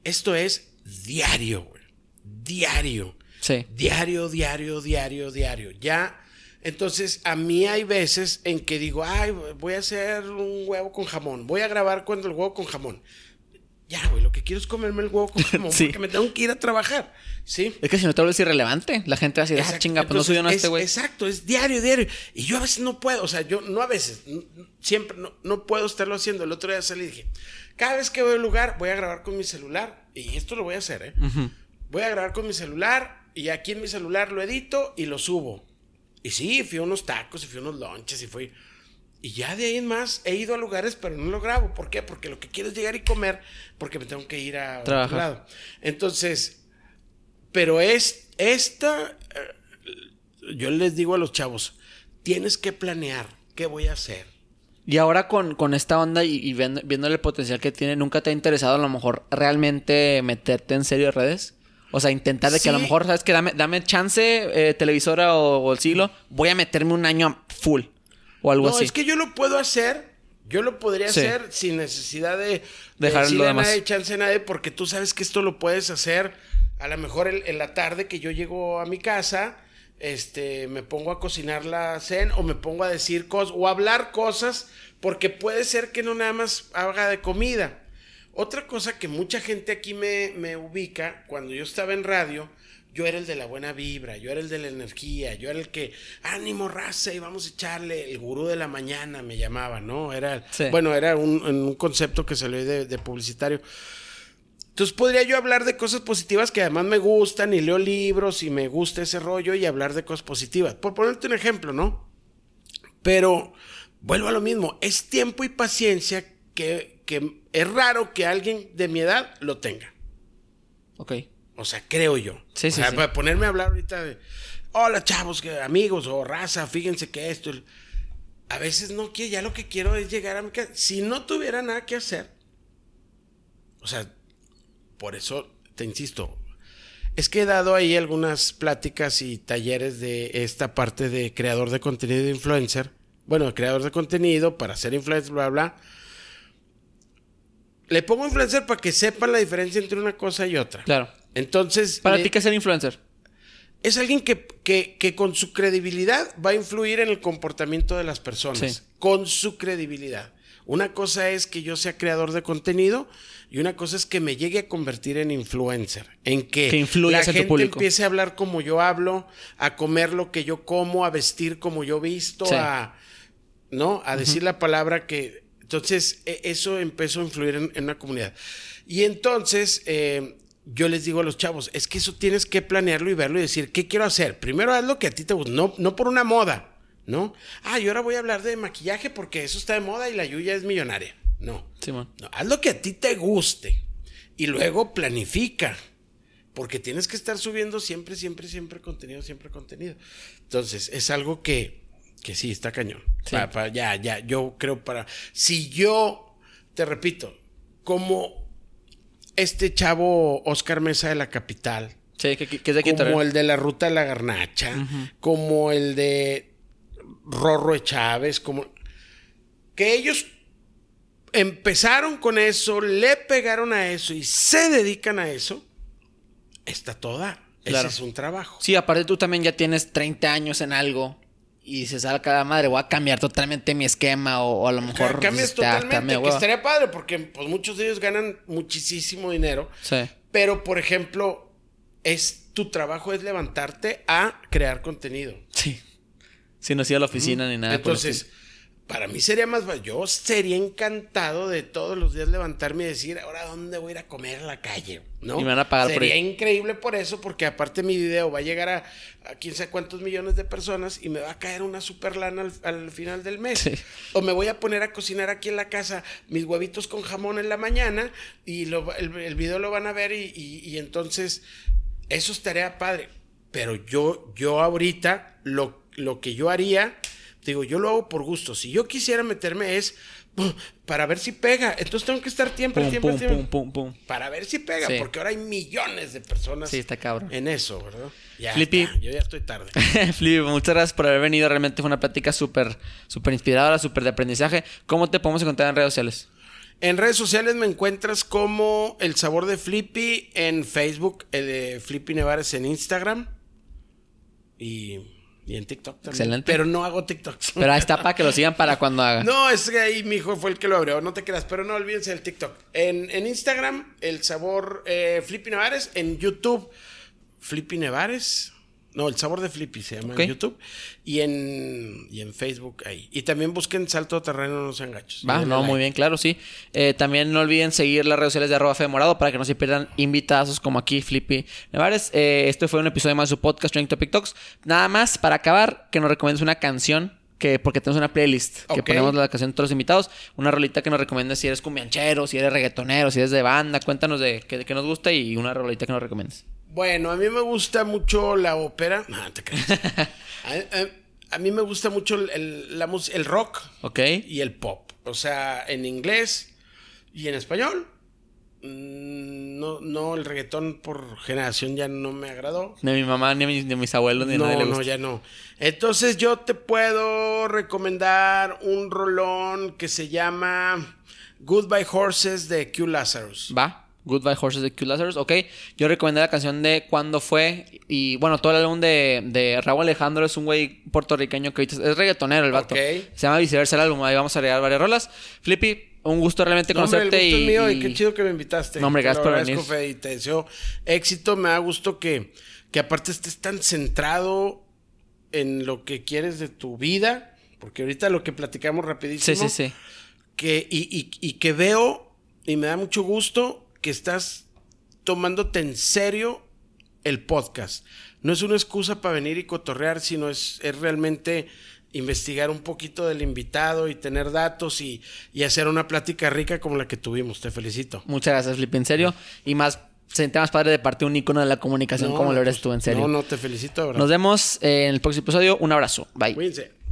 Esto es diario, güey. Diario. Sí. Diario, diario, diario, diario. Ya. Entonces, a mí hay veces en que digo, ay, voy a hacer un huevo con jamón. Voy a grabar cuando el huevo con jamón. Ya, güey, lo que quiero es comerme el huevo con <laughs> jamón porque me tengo que ir a trabajar. ¿Sí? Es que si no te vuelves irrelevante, la gente va a decir, ah, chinga, pues no subió no este güey. Exacto, es diario, diario. Y yo a veces no puedo, o sea, yo no a veces, siempre no, no puedo estarlo haciendo. El otro día salí y dije, cada vez que voy a un lugar, voy a grabar con mi celular. Y esto lo voy a hacer, ¿eh? Voy a grabar con mi celular y aquí en mi celular lo edito y lo subo. Y sí, fui a unos tacos y fui a unos lunches y fui. Y ya de ahí en más he ido a lugares, pero no lo grabo. ¿Por qué? Porque lo que quiero es llegar y comer, porque me tengo que ir a otro lado. Entonces, pero es esta. Eh, yo les digo a los chavos: tienes que planear qué voy a hacer y ahora con, con esta onda y, viendo, el potencial que tiene, ¿nunca te ha interesado a lo mejor realmente meterte en serio en redes? O sea, intentar de que a lo mejor, ¿sabes que Dame, dame chance, eh, televisora o, el siglo, voy a meterme un año full o algo así. No, es que yo lo puedo hacer. Yo lo podría hacer sin necesidad de, dejarlo de nadie, chance a nadie, porque tú sabes que esto lo puedes hacer a lo mejor en la tarde que yo llego a mi casa este, me pongo a cocinar la cena o me pongo a decir cosas o hablar cosas, porque puede ser que no nada más haga de comida. Otra cosa que mucha gente aquí me, me ubica, cuando yo estaba en radio, yo era el de la buena vibra, yo era el de la energía, yo era el que, ánimo, raza, y vamos a echarle, el gurú de la mañana me llamaba, ¿no? Era, bueno, era un, un, concepto que salió de, de publicitario. Entonces podría yo hablar de cosas positivas que además me gustan y leo libros y me gusta ese rollo y hablar de cosas positivas. Por ponerte un ejemplo, ¿no? Pero vuelvo a lo mismo, es tiempo y paciencia que, que es raro que alguien de mi edad lo tenga. Ok. O sea, creo yo. Sí, sí, Para ponerme a hablar ahorita de, hola chavos, amigos o raza, fíjense que esto... a veces no quiero, ya lo que quiero es llegar a mi casa. Si no tuviera nada que hacer, o sea, por eso te insisto, es que he dado ahí algunas pláticas y talleres de esta parte de creador de contenido de influencer. Bueno, creador de contenido para ser influencer, bla, bla. Le pongo influencer para que sepan la diferencia entre una cosa y otra. Claro. Entonces. Para le- ti, ¿qué es ser influencer? es alguien que, que- que con su credibilidad va a influir en el comportamiento de las personas. Sí. Con su credibilidad. Una cosa es que yo sea creador de contenido y una cosa es que me llegue a convertir en influencer. En que, Que la en tu gente empiece a hablar como yo hablo, a comer lo que yo como, a vestir como yo visto, Sí. a, ¿no? a decir la palabra que... Entonces, e- eso empezó a influir en, en una comunidad. Y entonces, eh, yo les digo a los chavos, es que eso tienes que planearlo y verlo y decir, ¿qué quiero hacer? Primero haz lo que a ti te gusta, no, no por una moda, ¿no? Ah, y ahora voy a hablar de maquillaje porque eso está de moda y la Yuya es millonaria. No. Simón. No, haz lo que a ti te guste y luego planifica. Porque tienes que estar subiendo siempre, siempre, siempre contenido, siempre contenido. Entonces, es algo que, que sí, está cañón. Sí. Ya, ya, yo creo para... Si yo, te repito, como este chavo Oscar Mesa de la Capital, Sí, que, que- es de como el de la Ruta de la Garnacha, como el de Rorro Chávez, como que ellos empezaron con eso, le pegaron a eso y se dedican a eso, está toda. Claro. Ese es un trabajo. Sí, aparte tú también ya tienes 30 años en algo y dices, a cada madre, voy a cambiar totalmente mi esquema o, o a lo mejor... Ca- Cambias dices, "Te- te totalmente, que hueva". estaría padre porque pues, muchos de ellos ganan muchísimo dinero. Sí. Pero, por ejemplo, es tu trabajo es levantarte a crear contenido. Sí. Si no has ido a la oficina ni nada. el Entonces. Para mí sería más. Yo sería encantado de todos los días levantarme y decir, ahora dónde voy a ir a comer a la calle, ¿no? Y me van a pagar por Sería increíble por eso, porque aparte mi video va a llegar a, a quién sabe cuántos millones de personas y me va a caer una super lana al, al final del mes. Sí. O me voy a poner a cocinar aquí en la casa mis huevitos con jamón en la mañana y lo- el, el video lo van a ver y, y- y entonces eso estaría padre. Pero yo, yo ahorita, lo, lo que yo haría, digo, yo lo hago por gusto. Si yo quisiera meterme es para ver si pega. Entonces tengo que estar tiempo, Pum, tiempo, pum, tiempo. pum, pum, pum. Para ver si pega, Sí. porque ahora hay millones de personas Sí, está cabrón. en eso, ¿verdad? Ya Flippy. está, yo ya estoy tarde. <laughs> Flippy, muchas gracias por haber venido. Realmente fue una plática súper, súper inspiradora, súper de aprendizaje. ¿Cómo te podemos encontrar en redes sociales? En redes sociales me encuentras como El Sabor de Flippy en Facebook, el de Flippy Nevares en Instagram y, y en TikTok también. Excelente. Pero no hago TikTok. Pero ahí está para que lo sigan para cuando haga. No, es que ahí mi hijo fue el que lo abrió, no te creas, pero no olvídense del TikTok. En, en Instagram, El Sabor eh, Flippy Nevares, en YouTube, Flippy Nevares. No, El Sabor de Flippy se llama en YouTube. Y en, y en Facebook ahí. Y también busquen Salto Terreno, no sean gachos. Va, no, like. muy bien, claro, sí. Eh, también no olviden seguir las redes sociales de arroba Morado para que no se pierdan invitados como aquí, Flippy Nevares. Eh, este fue un episodio más de su podcast, Trending Topic Talks. Nada más, para acabar, que nos recomiendes una canción, que porque tenemos una playlist, que ponemos la canción de todos los invitados. Una rolita que nos recomiendes si eres cumbianchero, si eres reggaetonero, si eres de banda. Cuéntanos de qué de qué nos gusta y una rolita que nos recomiendes. Bueno, a mí me gusta mucho la ópera. No, <laughs> no te creas. <laughs> a, a- a mí me gusta mucho el, el- la mus- el rock ¿Ok? y el pop. O sea, en inglés y en español. Mm, No, no, el reggaetón por generación ya no me agradó. Ni a mi mamá, ni a mis, ni a mis abuelos, ni a nadie No, le no, gusta. ya no. Entonces yo te puedo recomendar un rolón que se llama Goodbye Horses de Q Lazarus. Va. Goodbye Horses de Q Lazarus. Ok. Yo recomendé la canción de Cuando fue. Y bueno, todo el álbum de, de Raúl Alejandro es un güey puertorriqueño que ahorita es reggaetonero el vato. Ok. Se llama Viceversa el álbum. Ahí vamos a agregar varias rolas. Flippy, un gusto realmente No, hombre, el conocerte. gusto es mío y qué chido que me invitaste. No, hombre, gracias por venir. Fede, y te deseo éxito. Me da gusto que, que aparte estés tan centrado en lo que quieres de tu vida. Porque ahorita lo que platicamos rapidísimo. Sí, sí, sí. Que, y, y- y que veo, y me da mucho gusto, que estás tomándote en serio el podcast. No es una excusa para venir y cotorrear, sino es, es realmente investigar un poquito del invitado y tener datos y, y hacer una plática rica como la que tuvimos. Te felicito. Muchas gracias, Flippy, en serio. Y más, se siente más padre de parte un ícono de la comunicación como lo eres pues, tú, en serio. No, no, te felicito, verdad. Nos vemos en el próximo episodio. Un abrazo. Bye. Cuídense.